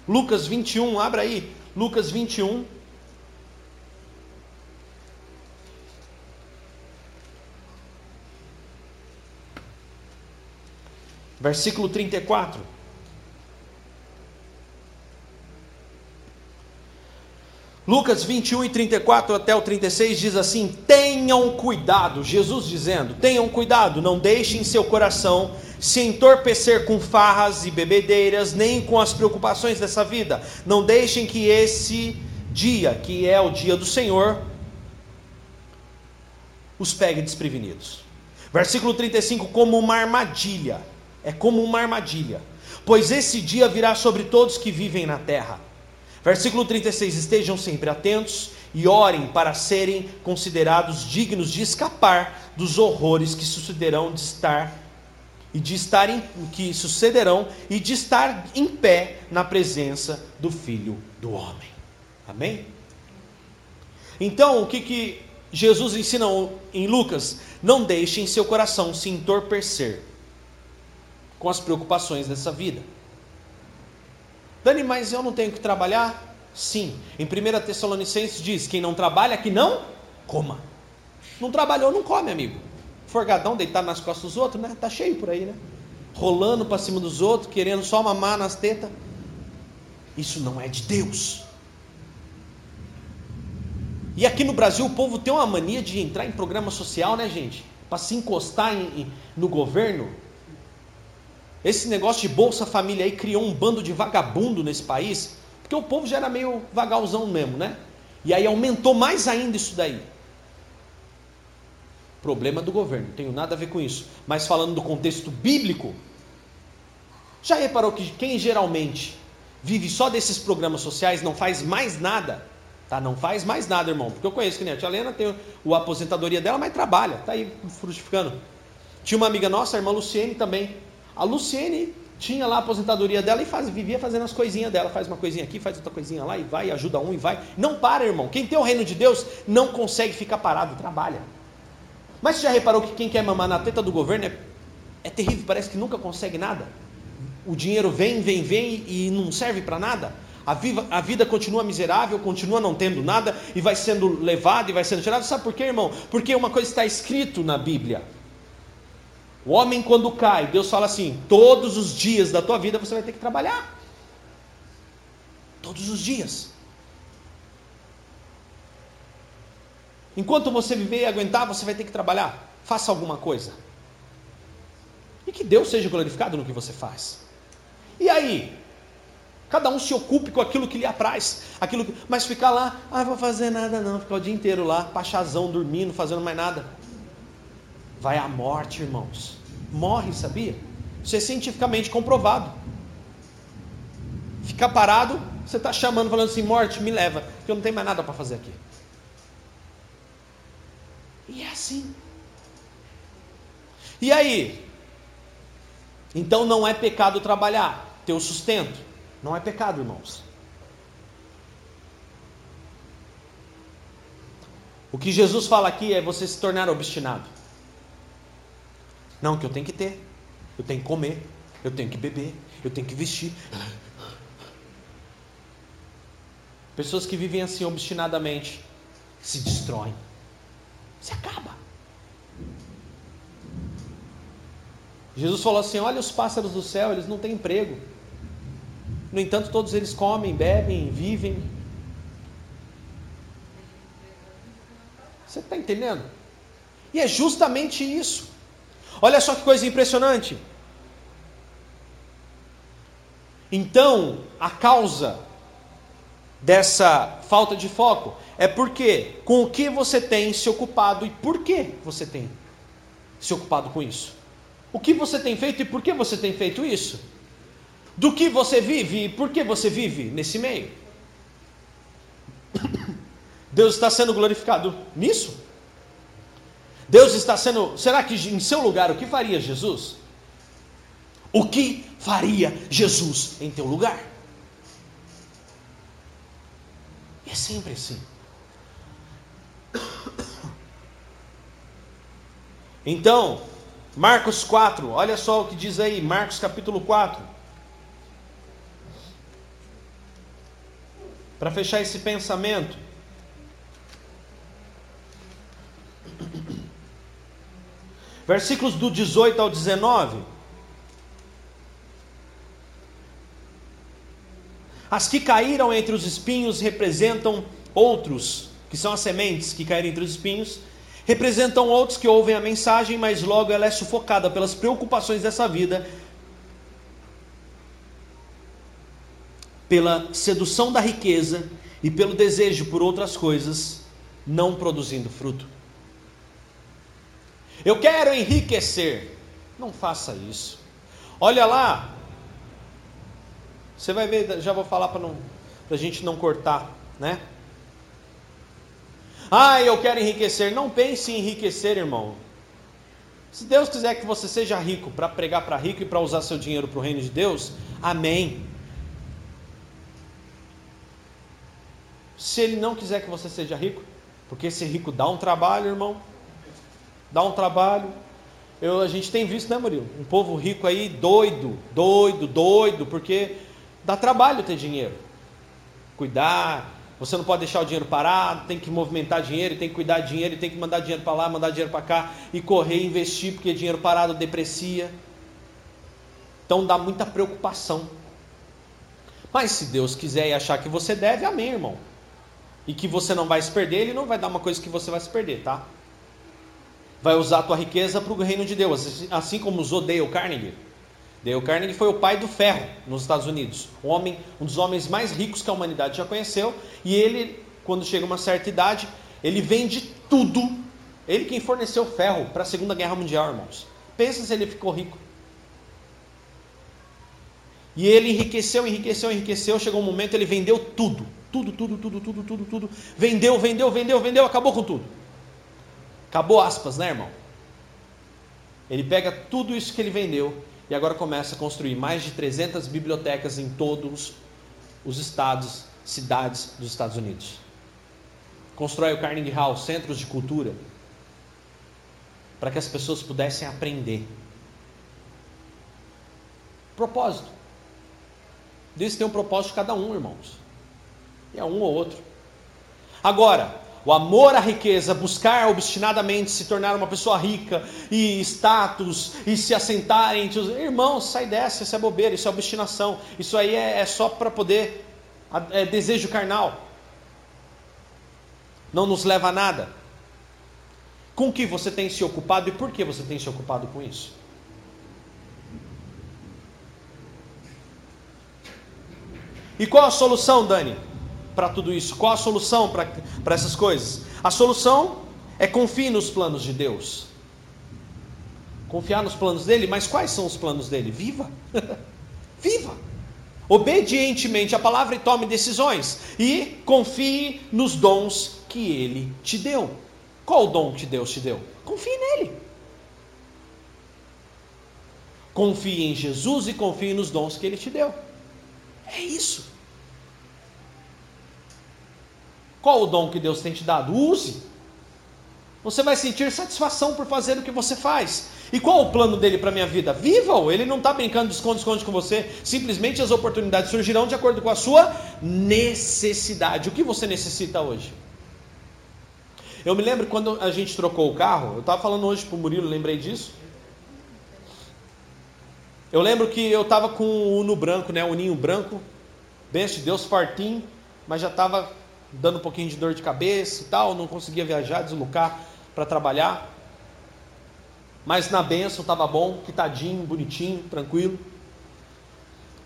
Speaker 1: Lucas 21, abra aí, Lucas 21. Versículo 34. Lucas 21 e 34 até o 36 diz assim: Tenham cuidado, Jesus dizendo: Tenham cuidado, não deixem seu coração se entorpecer com farras e bebedeiras, nem com as preocupações dessa vida. Não deixem que esse dia, que é o dia do Senhor, os pegue desprevenidos. Versículo 35: Como uma armadilha é como uma armadilha, pois esse dia virá sobre todos que vivem na terra. Versículo 36: Estejam sempre atentos e orem para serem considerados dignos de escapar dos horrores que sucederão de estar e de estar em, que sucederão e de estar em pé na presença do Filho do Homem. Amém? Então, o que, que Jesus ensina em Lucas? Não deixem seu coração se entorpecer com as preocupações dessa vida. Dani, mas eu não tenho que trabalhar? Sim. Em 1 Tessalonicenses diz: quem não trabalha, que não coma. Não trabalhou, não come, amigo. Forgadão, deitado nas costas dos outros, né? Tá cheio por aí, né? Rolando para cima dos outros, querendo só mamar nas tetas. Isso não é de Deus. E aqui no Brasil o povo tem uma mania de entrar em programa social, né, gente? Para se encostar em, em, no governo. Esse negócio de Bolsa Família aí criou um bando de vagabundo nesse país, porque o povo já era meio vagalzão mesmo, né? E aí aumentou mais ainda isso daí. Problema do governo, não tenho nada a ver com isso. Mas falando do contexto bíblico, já reparou que quem geralmente vive só desses programas sociais não faz mais nada? Tá? Não faz mais nada, irmão. Porque eu conheço que nem a tia Helena tem a aposentadoria dela, mas trabalha, tá aí frutificando. Tinha uma amiga nossa, a irmã Luciene também. A Luciene tinha lá a aposentadoria dela e faz, vivia fazendo as coisinhas dela, faz uma coisinha aqui, faz outra coisinha lá e vai, ajuda um e vai. Não para, irmão. Quem tem o reino de Deus não consegue ficar parado, trabalha. Mas você já reparou que quem quer mamar na teta do governo é é terrível, parece que nunca consegue nada. O dinheiro vem, vem, vem e não serve para nada. A, viva, a vida continua miserável, continua não tendo nada e vai sendo levado e vai sendo tirado. Sabe por quê, irmão? Porque uma coisa está escrito na Bíblia. O homem, quando cai, Deus fala assim: todos os dias da tua vida você vai ter que trabalhar. Todos os dias. Enquanto você viver e aguentar, você vai ter que trabalhar. Faça alguma coisa. E que Deus seja glorificado no que você faz. E aí? Cada um se ocupe com aquilo que lhe apraz. Aquilo que... Mas ficar lá, ah, vou fazer nada não, ficar o dia inteiro lá, pachazão, dormindo, fazendo mais nada. Vai à morte, irmãos. Morre, sabia? Isso é cientificamente comprovado. Ficar parado, você está chamando, falando assim: morte, me leva, porque eu não tenho mais nada para fazer aqui. E é assim. E aí? Então não é pecado trabalhar, ter o sustento. Não é pecado, irmãos. O que Jesus fala aqui é você se tornar obstinado. Não, que eu tenho que ter, eu tenho que comer, eu tenho que beber, eu tenho que vestir. Pessoas que vivem assim obstinadamente se destroem. Se acaba. Jesus falou assim: Olha os pássaros do céu, eles não têm emprego. No entanto, todos eles comem, bebem, vivem. Você está entendendo? E é justamente isso. Olha só que coisa impressionante. Então, a causa dessa falta de foco é porque com o que você tem se ocupado e por que você tem se ocupado com isso. O que você tem feito e por que você tem feito isso? Do que você vive e por que você vive nesse meio? Deus está sendo glorificado nisso? Deus está sendo. Será que em seu lugar o que faria Jesus? O que faria Jesus em teu lugar? É sempre assim. Então, Marcos 4, olha só o que diz aí, Marcos capítulo 4. Para fechar esse pensamento. Versículos do 18 ao 19. As que caíram entre os espinhos representam outros, que são as sementes que caíram entre os espinhos, representam outros que ouvem a mensagem, mas logo ela é sufocada pelas preocupações dessa vida, pela sedução da riqueza e pelo desejo por outras coisas, não produzindo fruto. Eu quero enriquecer. Não faça isso. Olha lá, você vai ver, já vou falar para a gente não cortar, né? Ah, eu quero enriquecer. Não pense em enriquecer, irmão. Se Deus quiser que você seja rico para pregar para rico e para usar seu dinheiro para o reino de Deus, amém. Se Ele não quiser que você seja rico, porque ser rico dá um trabalho, irmão, dá um trabalho. Eu, a gente tem visto, né, Murilo? Um povo rico aí doido, doido, doido, porque Dá trabalho ter dinheiro. Cuidar. Você não pode deixar o dinheiro parado, tem que movimentar dinheiro, tem que cuidar de dinheiro, tem que mandar dinheiro para lá, mandar dinheiro para cá e correr investir, porque dinheiro parado deprecia. Então dá muita preocupação. Mas se Deus quiser e achar que você deve, amém, irmão. E que você não vai se perder, Ele não vai dar uma coisa que você vai se perder, tá? Vai usar a tua riqueza para o reino de Deus, assim como usou Dale Carnegie. Dale Carnegie foi o pai do ferro nos Estados Unidos, um homem, um dos homens mais ricos que a humanidade já conheceu, e ele, quando chega a uma certa idade, ele vende tudo. Ele quem forneceu ferro para a Segunda Guerra Mundial, irmãos. Pensa se ele ficou rico. E ele enriqueceu, enriqueceu, enriqueceu. Chegou um momento ele vendeu tudo, tudo, tudo, tudo, tudo, tudo, tudo. Vendeu, vendeu, vendeu, vendeu, acabou com tudo. Acabou aspas, né, irmão? Ele pega tudo isso que ele vendeu e agora começa a construir mais de 300 bibliotecas em todos os estados, cidades dos Estados Unidos. Constrói o Carnegie Hall, centros de cultura, para que as pessoas pudessem aprender. Propósito. Deus tem um propósito de cada um, irmãos. E é um ou outro. Agora, o amor à riqueza, buscar obstinadamente se tornar uma pessoa rica e status e se assentar entre os irmãos, sai dessa, isso é bobeira, isso é obstinação, isso aí é, é só para poder, é desejo carnal, não nos leva a nada. Com que você tem se ocupado e por que você tem se ocupado com isso? E qual a solução, Dani? Para tudo isso? Qual a solução para essas coisas? A solução é confie nos planos de Deus. Confiar nos planos dele, mas quais são os planos dele? Viva! Viva! Obedientemente a palavra e tome decisões. E confie nos dons que ele te deu. Qual o dom que Deus te deu? Confie nele. Confie em Jesus e confie nos dons que ele te deu. É isso. Qual o dom que Deus tem te dado? Use. Você vai sentir satisfação por fazer o que você faz. E qual o plano dele para a minha vida? Viva-o! Ele não está brincando de esconde-esconde com você. Simplesmente as oportunidades surgirão de acordo com a sua necessidade. O que você necessita hoje? Eu me lembro quando a gente trocou o carro. Eu estava falando hoje para o Murilo, lembrei disso. Eu lembro que eu estava com o Uno branco, né? O Ninho branco. Benção de Deus, fartinho. Mas já estava dando um pouquinho de dor de cabeça e tal, não conseguia viajar, deslocar para trabalhar. Mas na benção estava bom, quitadinho, bonitinho, tranquilo.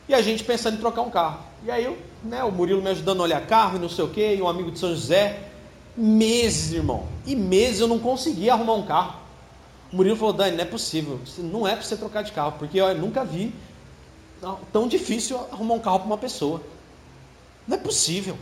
Speaker 1: E a gente pensando em trocar um carro. E aí né, o Murilo me ajudando a olhar carro e não sei o quê, e um amigo de São José. Meses, irmão. E meses eu não conseguia arrumar um carro. O Murilo falou, Dani, não é possível. Não é para você trocar de carro, porque eu nunca vi tão difícil arrumar um carro para uma pessoa. Não é possível.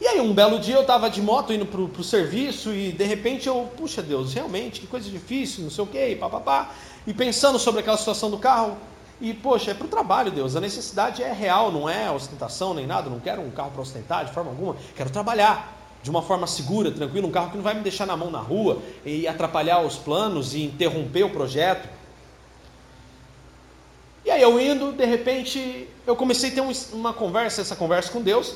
Speaker 1: E aí, um belo dia eu estava de moto indo para o serviço e de repente eu, puxa Deus, realmente, que coisa difícil, não sei o que, papapá. E pensando sobre aquela situação do carro, e poxa, é para o trabalho, Deus, a necessidade é real, não é ostentação nem nada, não quero um carro para ostentar de forma alguma, quero trabalhar de uma forma segura, tranquila, um carro que não vai me deixar na mão na rua e atrapalhar os planos e interromper o projeto. E aí eu indo, de repente, eu comecei a ter uma conversa, essa conversa com Deus,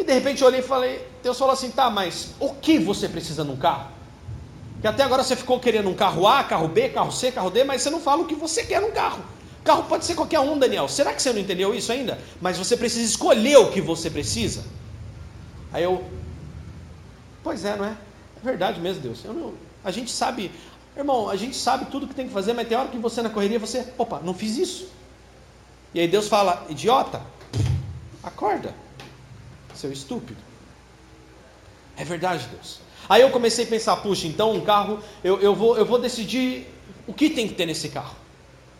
Speaker 1: e de repente eu olhei e falei, Deus falou assim, tá, mas o que você precisa num carro? Que até agora você ficou querendo um carro A, carro B, carro C, carro D, mas você não fala o que você quer num carro. Carro pode ser qualquer um, Daniel. Será que você não entendeu isso ainda? Mas você precisa escolher o que você precisa. Aí eu, pois é, não é? É verdade mesmo, Deus. Não, a gente sabe, irmão, a gente sabe tudo que tem que fazer, mas tem hora que você na correria, você, opa, não fiz isso. E aí Deus fala, idiota, acorda seu estúpido. É verdade, Deus. Aí eu comecei a pensar, puxa, então um carro, eu, eu, vou, eu vou decidir o que tem que ter nesse carro.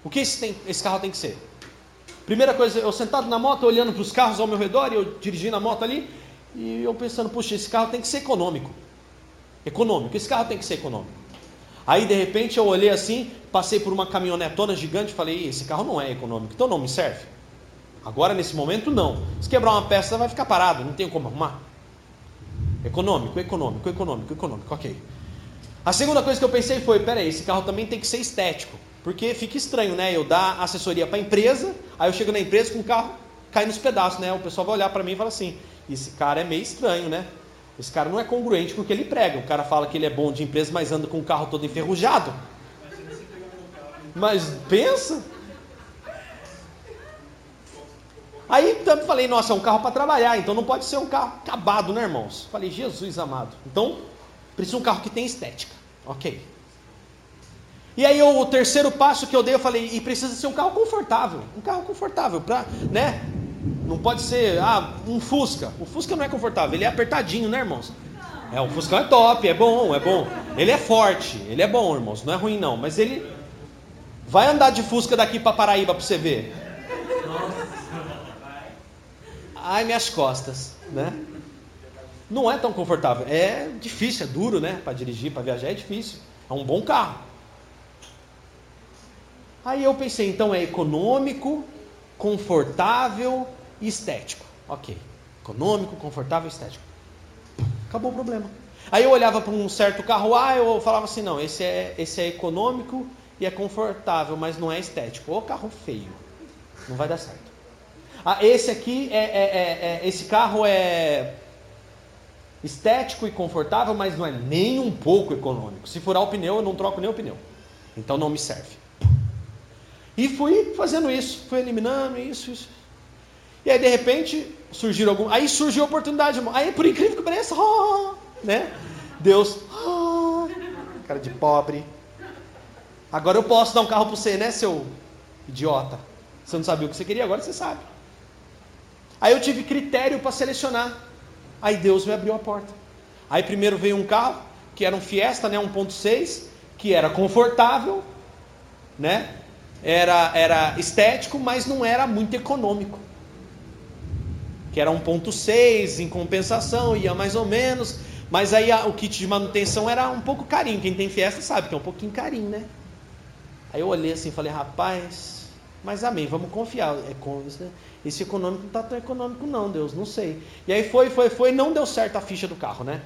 Speaker 1: O que esse, tem, esse carro tem que ser? Primeira coisa, eu sentado na moto, olhando para os carros ao meu redor, e eu dirigindo a moto ali, e eu pensando, puxa, esse carro tem que ser econômico. Econômico, esse carro tem que ser econômico. Aí de repente eu olhei assim, passei por uma caminhonetona gigante e falei, esse carro não é econômico, então não me serve. Agora, nesse momento, não. Se quebrar uma peça, vai ficar parado, não tem como arrumar. Econômico, econômico, econômico, econômico, ok. A segunda coisa que eu pensei foi: peraí, esse carro também tem que ser estético. Porque fica estranho, né? Eu dar assessoria para a empresa, aí eu chego na empresa com o carro cai nos pedaços, né? O pessoal vai olhar para mim e fala assim: esse cara é meio estranho, né? Esse cara não é congruente com o que ele prega. O cara fala que ele é bom de empresa, mas anda com o carro todo enferrujado. Mas pensa, Aí também falei, nossa, é um carro para trabalhar, então não pode ser um carro acabado, né, irmãos? Falei, Jesus amado. Então, precisa um carro que tem estética. Ok. E aí o terceiro passo que eu dei, eu falei, e precisa ser um carro confortável. Um carro confortável, pra, né? Não pode ser, ah, um Fusca. O Fusca não é confortável, ele é apertadinho, né, irmãos? É, o Fusca é top, é bom, é bom. Ele é forte, ele é bom, irmãos, não é ruim não, mas ele vai andar de Fusca daqui para Paraíba para você ver. Ai minhas costas, né? Não é tão confortável, é difícil, é duro, né? Para dirigir, para viajar é difícil. É um bom carro. Aí eu pensei, então é econômico, confortável e estético. Ok. Econômico, confortável estético. Acabou o problema. Aí eu olhava para um certo carro A, eu falava assim, não, esse é, esse é econômico e é confortável, mas não é estético. Ou carro feio. Não vai dar certo. Ah, esse aqui é, é, é, é, esse carro é estético e confortável, mas não é nem um pouco econômico. Se furar o pneu, eu não troco nem o pneu. Então não me serve. E fui fazendo isso, fui eliminando isso, isso. E aí de repente surgiram algum, aí surgiu a oportunidade, aí por incrível que pareça, oh, né? Deus, oh, cara de pobre. Agora eu posso dar um carro para você, né, seu idiota? Você não sabia o que você queria, agora você sabe. Aí eu tive critério para selecionar. Aí Deus me abriu a porta. Aí primeiro veio um carro, que era um Fiesta, né, 1.6, que era confortável, né? Era, era estético, mas não era muito econômico. Que era 1.6, em compensação, ia mais ou menos. Mas aí a, o kit de manutenção era um pouco carinho. Quem tem Fiesta sabe que é um pouquinho carinho, né? Aí eu olhei assim falei, rapaz, mas amém, vamos confiar. É, esse econômico não está tão econômico, não, Deus, não sei. E aí foi, foi, foi, não deu certo a ficha do carro, né?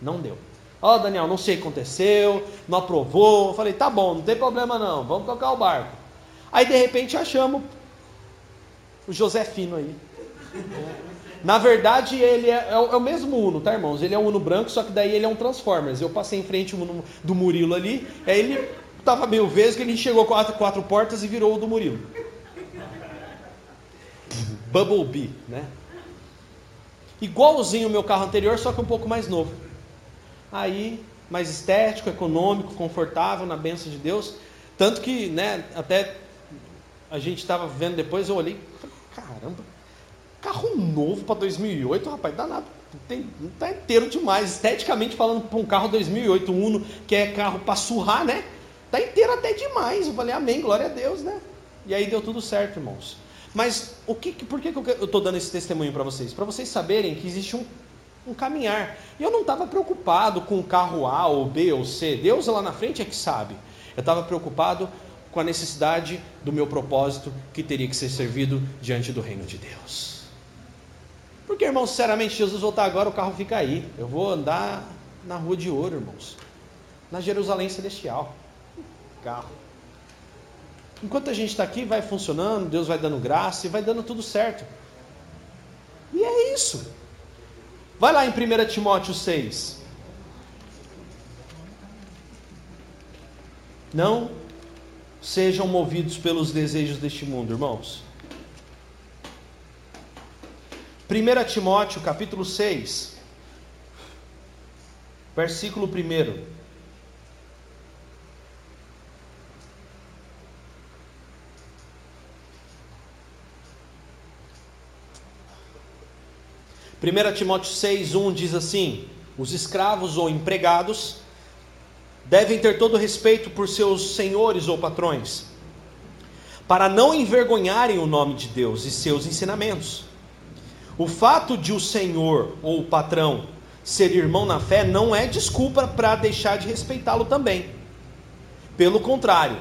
Speaker 1: Não deu. Ó, oh, Daniel, não sei o que aconteceu, não aprovou. Eu falei, tá bom, não tem problema não, vamos tocar o barco. Aí de repente achamos o Josefino aí. Na verdade, ele é, é, o, é, o, mesmo Uno, tá, irmãos? Ele é um Uno branco, só que daí ele é um Transformers. Eu passei em frente do Murilo ali, aí ele tava meio vesgo, ele chegou quatro, quatro portas e virou o do Murilo. Bumblebee, né? Igualzinho o meu carro anterior, só que um pouco mais novo. Aí, mais estético, econômico, confortável, na benção de Deus. Tanto que, né, até a gente estava vendo depois, eu olhei, caramba, carro novo para 2008, rapaz, danado. Tem, tá inteiro demais, esteticamente falando, para um carro 2008, um Uno, que é carro para surrar, né? Tá inteiro até demais. Eu falei, amém, glória a Deus, né? E aí deu tudo certo, irmãos. Mas o que, por que eu estou dando esse testemunho para vocês? Para vocês saberem que existe um, um caminhar. E eu não estava preocupado com o carro A ou B ou C. Deus lá na frente é que sabe. Eu estava preocupado com a necessidade do meu propósito que teria que ser servido diante do reino de Deus. Porque, irmãos, sinceramente, Jesus voltar agora, o carro fica aí. Eu vou andar na rua de ouro, irmãos. Na Jerusalém Celestial. Carro. Enquanto a gente está aqui, vai funcionando, Deus vai dando graça e vai dando tudo certo. E é isso. Vai lá em 1 Timóteo 6. Não sejam movidos pelos desejos deste mundo, irmãos. 1 Timóteo capítulo 6, versículo 1. 1 Timóteo 6,1 diz assim: Os escravos ou empregados devem ter todo respeito por seus senhores ou patrões, para não envergonharem o nome de Deus e seus ensinamentos. O fato de o senhor ou o patrão ser irmão na fé não é desculpa para deixar de respeitá-lo também. Pelo contrário,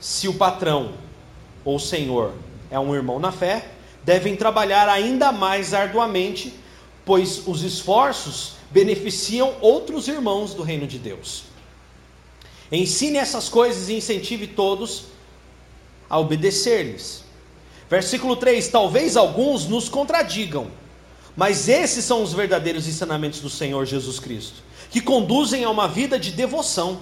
Speaker 1: se o patrão ou senhor é um irmão na fé, devem trabalhar ainda mais arduamente, pois os esforços beneficiam outros irmãos do reino de Deus. Ensine essas coisas e incentive todos a obedecer-lhes. Versículo 3: Talvez alguns nos contradigam, mas esses são os verdadeiros ensinamentos do Senhor Jesus Cristo, que conduzem a uma vida de devoção.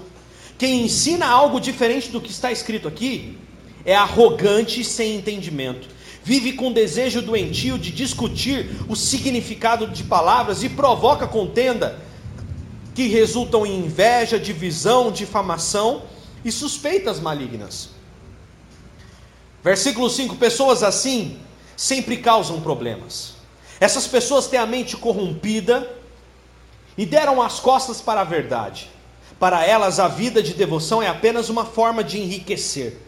Speaker 1: Quem ensina algo diferente do que está escrito aqui é arrogante e sem entendimento vive com desejo doentio de discutir o significado de palavras e provoca contenda que resultam em inveja, divisão, difamação e suspeitas malignas. Versículo 5: Pessoas assim sempre causam problemas. Essas pessoas têm a mente corrompida e deram as costas para a verdade. Para elas, a vida de devoção é apenas uma forma de enriquecer.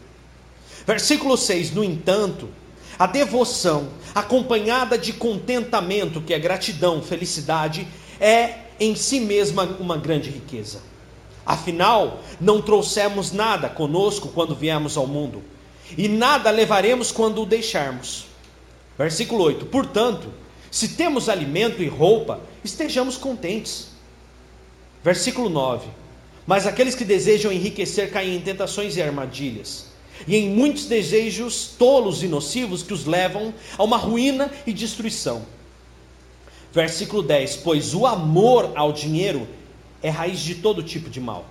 Speaker 1: Versículo 6: No entanto, a devoção, acompanhada de contentamento, que é gratidão, felicidade, é em si mesma uma grande riqueza. Afinal, não trouxemos nada conosco quando viemos ao mundo, e nada levaremos quando o deixarmos. Versículo 8: Portanto, se temos alimento e roupa, estejamos contentes. Versículo 9: Mas aqueles que desejam enriquecer caem em tentações e armadilhas, e em muitos desejos tolos e nocivos que os levam a uma ruína e destruição. Versículo 10: Pois o amor ao dinheiro é raiz de todo tipo de mal.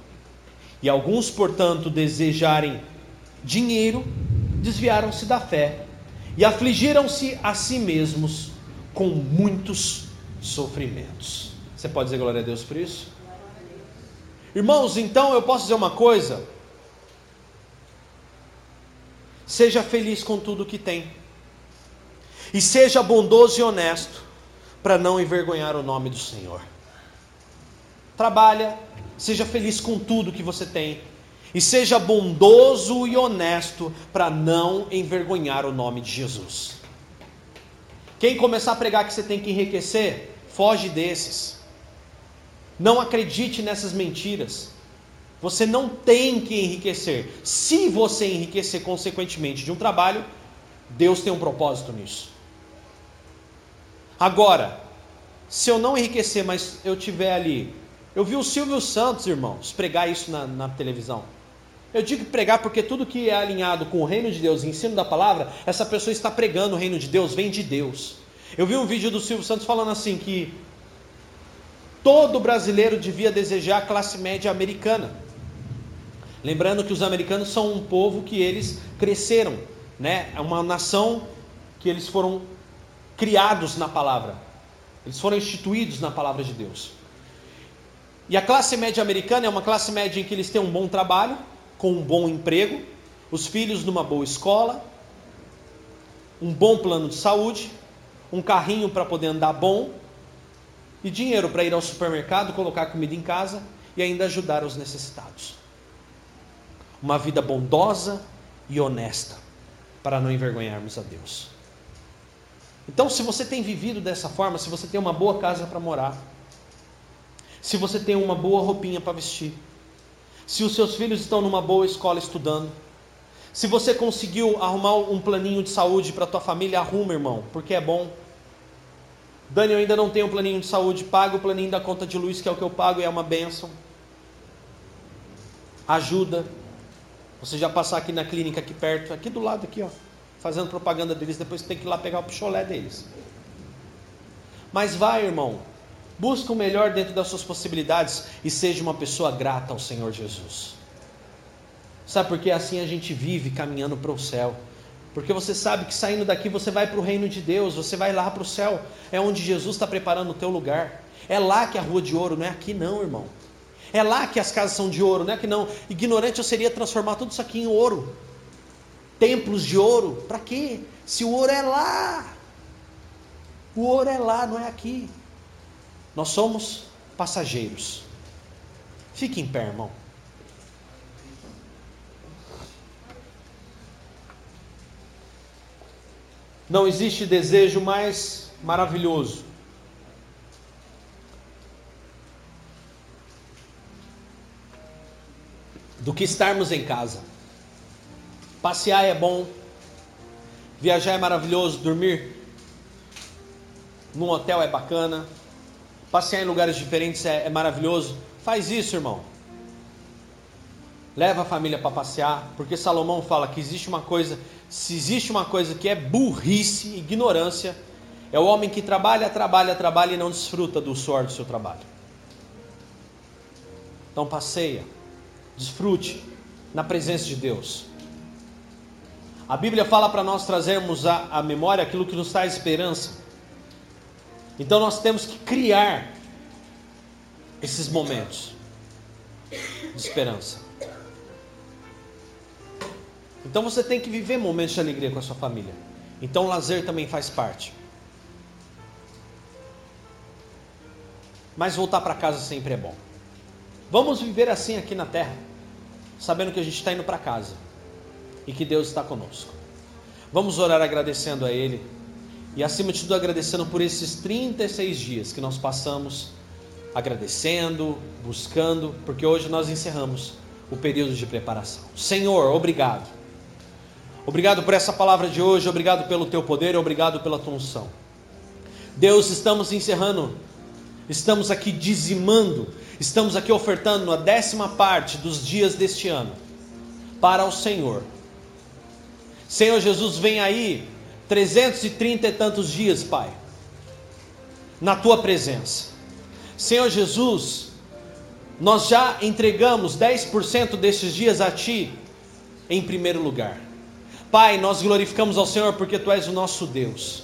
Speaker 1: E alguns, portanto, desejarem dinheiro, desviaram-se da fé e afligiram-se a si mesmos com muitos sofrimentos. Você pode dizer glória a Deus por isso? Irmãos, então eu posso dizer uma coisa: seja feliz com tudo que tem, e seja bondoso e honesto, para não envergonhar o nome do Senhor. Trabalha, seja feliz com tudo que você tem, e seja bondoso e honesto para não envergonhar o nome de Jesus. Quem começar a pregar que você tem que enriquecer, foge desses. Não acredite nessas mentiras. Você não tem que enriquecer. Se você enriquecer consequentemente de um trabalho, Deus tem um propósito nisso. Agora, se eu não enriquecer, mas eu tiver ali. Eu vi o Silvio Santos, irmãos, pregar isso na, na televisão. Eu digo pregar porque tudo que é alinhado com o reino de Deus, ensino da palavra, essa pessoa está pregando o reino de Deus, vem de Deus. Eu vi um vídeo do Silvio Santos falando assim que todo brasileiro devia desejar a classe média americana. Lembrando que os americanos são um povo que eles cresceram, né? É uma nação que eles foram criados na palavra. Eles foram instituídos na palavra de Deus. E a classe média americana é uma classe média em que eles têm um bom trabalho, com um bom emprego, os filhos numa boa escola, um bom plano de saúde, um carrinho para poder andar bom e dinheiro para ir ao supermercado, colocar comida em casa e ainda ajudar os necessitados. Uma vida bondosa e honesta, para não envergonharmos a Deus. Então, se você tem vivido dessa forma, se você tem uma boa casa para morar, se você tem uma boa roupinha para vestir, se os seus filhos estão numa boa escola estudando, se você conseguiu arrumar um planinho de saúde para tua família, arruma, irmão, porque é bom. Dani, eu ainda não tenho um planinho de saúde, paga o planinho da conta de luz, que é o que eu pago e é uma bênção. Ajuda. Você já passar aqui na clínica aqui perto, aqui do lado aqui, ó, fazendo propaganda deles, depois você tem que ir lá pegar o picholé deles. Mas vai, irmão, Busca o melhor dentro das suas possibilidades e seja uma pessoa grata ao Senhor Jesus. Sabe por que assim a gente vive caminhando para o céu? Porque você sabe que saindo daqui você vai para o reino de Deus, você vai lá para o céu, é onde Jesus está preparando o teu lugar. É lá que é a rua de ouro, não é aqui não, irmão. É lá que as casas são de ouro, não é que não. Ignorante eu seria transformar tudo isso aqui em ouro. Templos de ouro, para quê? Se o ouro é lá. O ouro é lá, não é aqui. Nós somos passageiros. Fique em pé, irmão. Não existe desejo mais maravilhoso do que estarmos em casa. Passear é bom, viajar é maravilhoso, dormir num hotel é bacana, Passear em lugares diferentes é, é maravilhoso. Faz isso, irmão. Leva a família para passear, porque Salomão fala que existe uma coisa, se existe uma coisa que é burrice, ignorância, é o homem que trabalha, trabalha, trabalha e não desfruta do suor do seu trabalho. Então passeia, desfrute na presença de Deus. A Bíblia fala para nós trazermos à memória aquilo que nos traz esperança. Então nós temos que criar esses momentos de esperança. Então você tem que viver momentos de alegria com a sua família. Então o lazer também faz parte. Mas voltar para casa sempre é bom. Vamos viver assim aqui na terra, sabendo que a gente está indo para casa e que Deus está conosco. Vamos orar agradecendo a Ele e acima de tudo, agradecendo por esses 36 dias que nós passamos agradecendo, buscando, porque hoje nós encerramos o período de preparação. Senhor, obrigado. Obrigado por essa palavra de hoje, obrigado pelo teu poder, obrigado pela tua unção. Deus, estamos encerrando estamos aqui dizimando, estamos aqui ofertando a décima parte dos dias deste ano para o Senhor. Senhor Jesus, vem aí 330 e tantos dias, Pai, na tua presença. Senhor Jesus, nós já entregamos 10% desses dias a Ti em primeiro lugar. Pai, nós glorificamos ao Senhor porque Tu és o nosso Deus.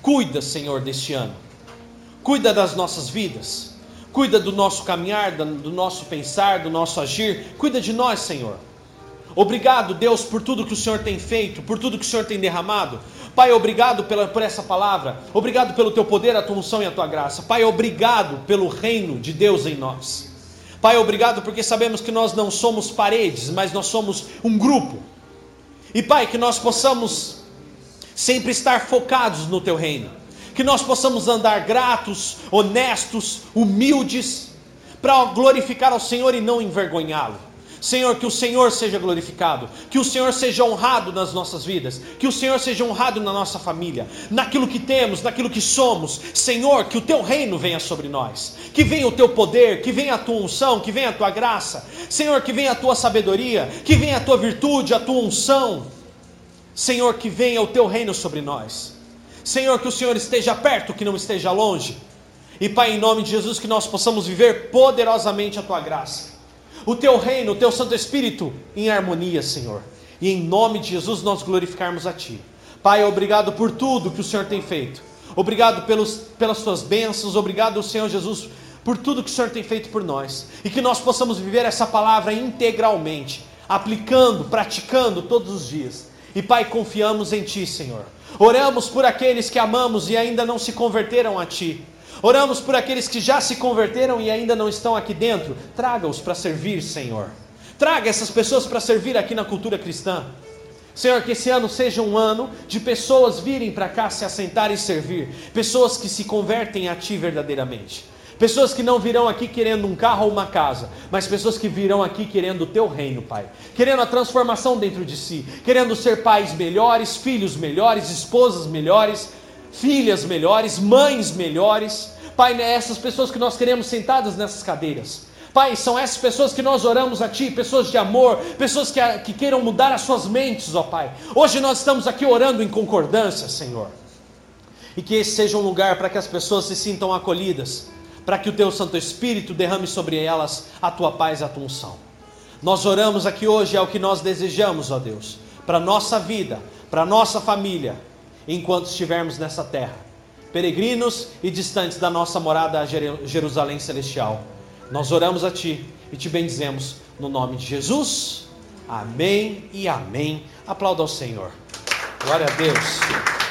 Speaker 1: Cuida, Senhor, deste ano. Cuida das nossas vidas. Cuida do nosso caminhar, do nosso pensar, do nosso agir. Cuida de nós, Senhor. Obrigado, Deus, por tudo que o Senhor tem feito, por tudo que o Senhor tem derramado. Pai, obrigado pela, por essa palavra. Obrigado pelo teu poder, a tua unção e a tua graça. Pai, obrigado pelo reino de Deus em nós. Pai, obrigado porque sabemos que nós não somos paredes, mas nós somos um grupo. E Pai, que nós possamos sempre estar focados no teu reino. Que nós possamos andar gratos, honestos, humildes, para glorificar ao Senhor e não envergonhá-lo. Senhor, que o Senhor seja glorificado, que o Senhor seja honrado nas nossas vidas, que o Senhor seja honrado na nossa família, naquilo que temos, naquilo que somos. Senhor, que o teu reino venha sobre nós, que venha o teu poder, que venha a tua unção, que venha a tua graça. Senhor, que venha a tua sabedoria, que venha a tua virtude, a tua unção. Senhor, que venha o teu reino sobre nós. Senhor, que o Senhor esteja perto, que não esteja longe. E Pai, em nome de Jesus, que nós possamos viver poderosamente a tua graça o teu reino, o teu Santo Espírito em harmonia, Senhor. E em nome de Jesus nós glorificarmos a Ti. Pai, obrigado por tudo que o Senhor tem feito. Obrigado pelos, pelas tuas bênçãos. Obrigado, Senhor Jesus, por tudo que o Senhor tem feito por nós. E que nós possamos viver essa palavra integralmente, aplicando, praticando todos os dias. E Pai, confiamos em Ti, Senhor. Oramos por aqueles que amamos e ainda não se converteram a Ti. Oramos por aqueles que já se converteram e ainda não estão aqui dentro. Traga-os para servir, Senhor. Traga essas pessoas para servir aqui na cultura cristã. Senhor, que esse ano seja um ano de pessoas virem para cá se assentar e servir. Pessoas que se convertem a Ti verdadeiramente. Pessoas que não virão aqui querendo um carro ou uma casa, mas pessoas que virão aqui querendo o teu reino, Pai. Querendo a transformação dentro de si, querendo ser pais melhores, filhos melhores, esposas melhores, filhas melhores, mães melhores. Pai, né, essas pessoas que nós queremos sentadas nessas cadeiras. Pai, são essas pessoas que nós oramos a Ti, pessoas de amor, pessoas que, que queiram mudar as suas mentes, ó Pai. Hoje nós estamos aqui orando em concordância, Senhor. E que esse seja um lugar para que as pessoas se sintam acolhidas, para que o Teu Santo Espírito derrame sobre elas a Tua paz e a Tua unção. Nós oramos aqui hoje, é o que nós desejamos, ó Deus, para a nossa vida, para a nossa família, enquanto estivermos nessa terra, peregrinos e distantes da nossa morada a Jerusalém celestial. Nós oramos a Ti e te bendizemos no nome de Jesus. Amém e amém. Aplauda ao Senhor. Glória a Deus.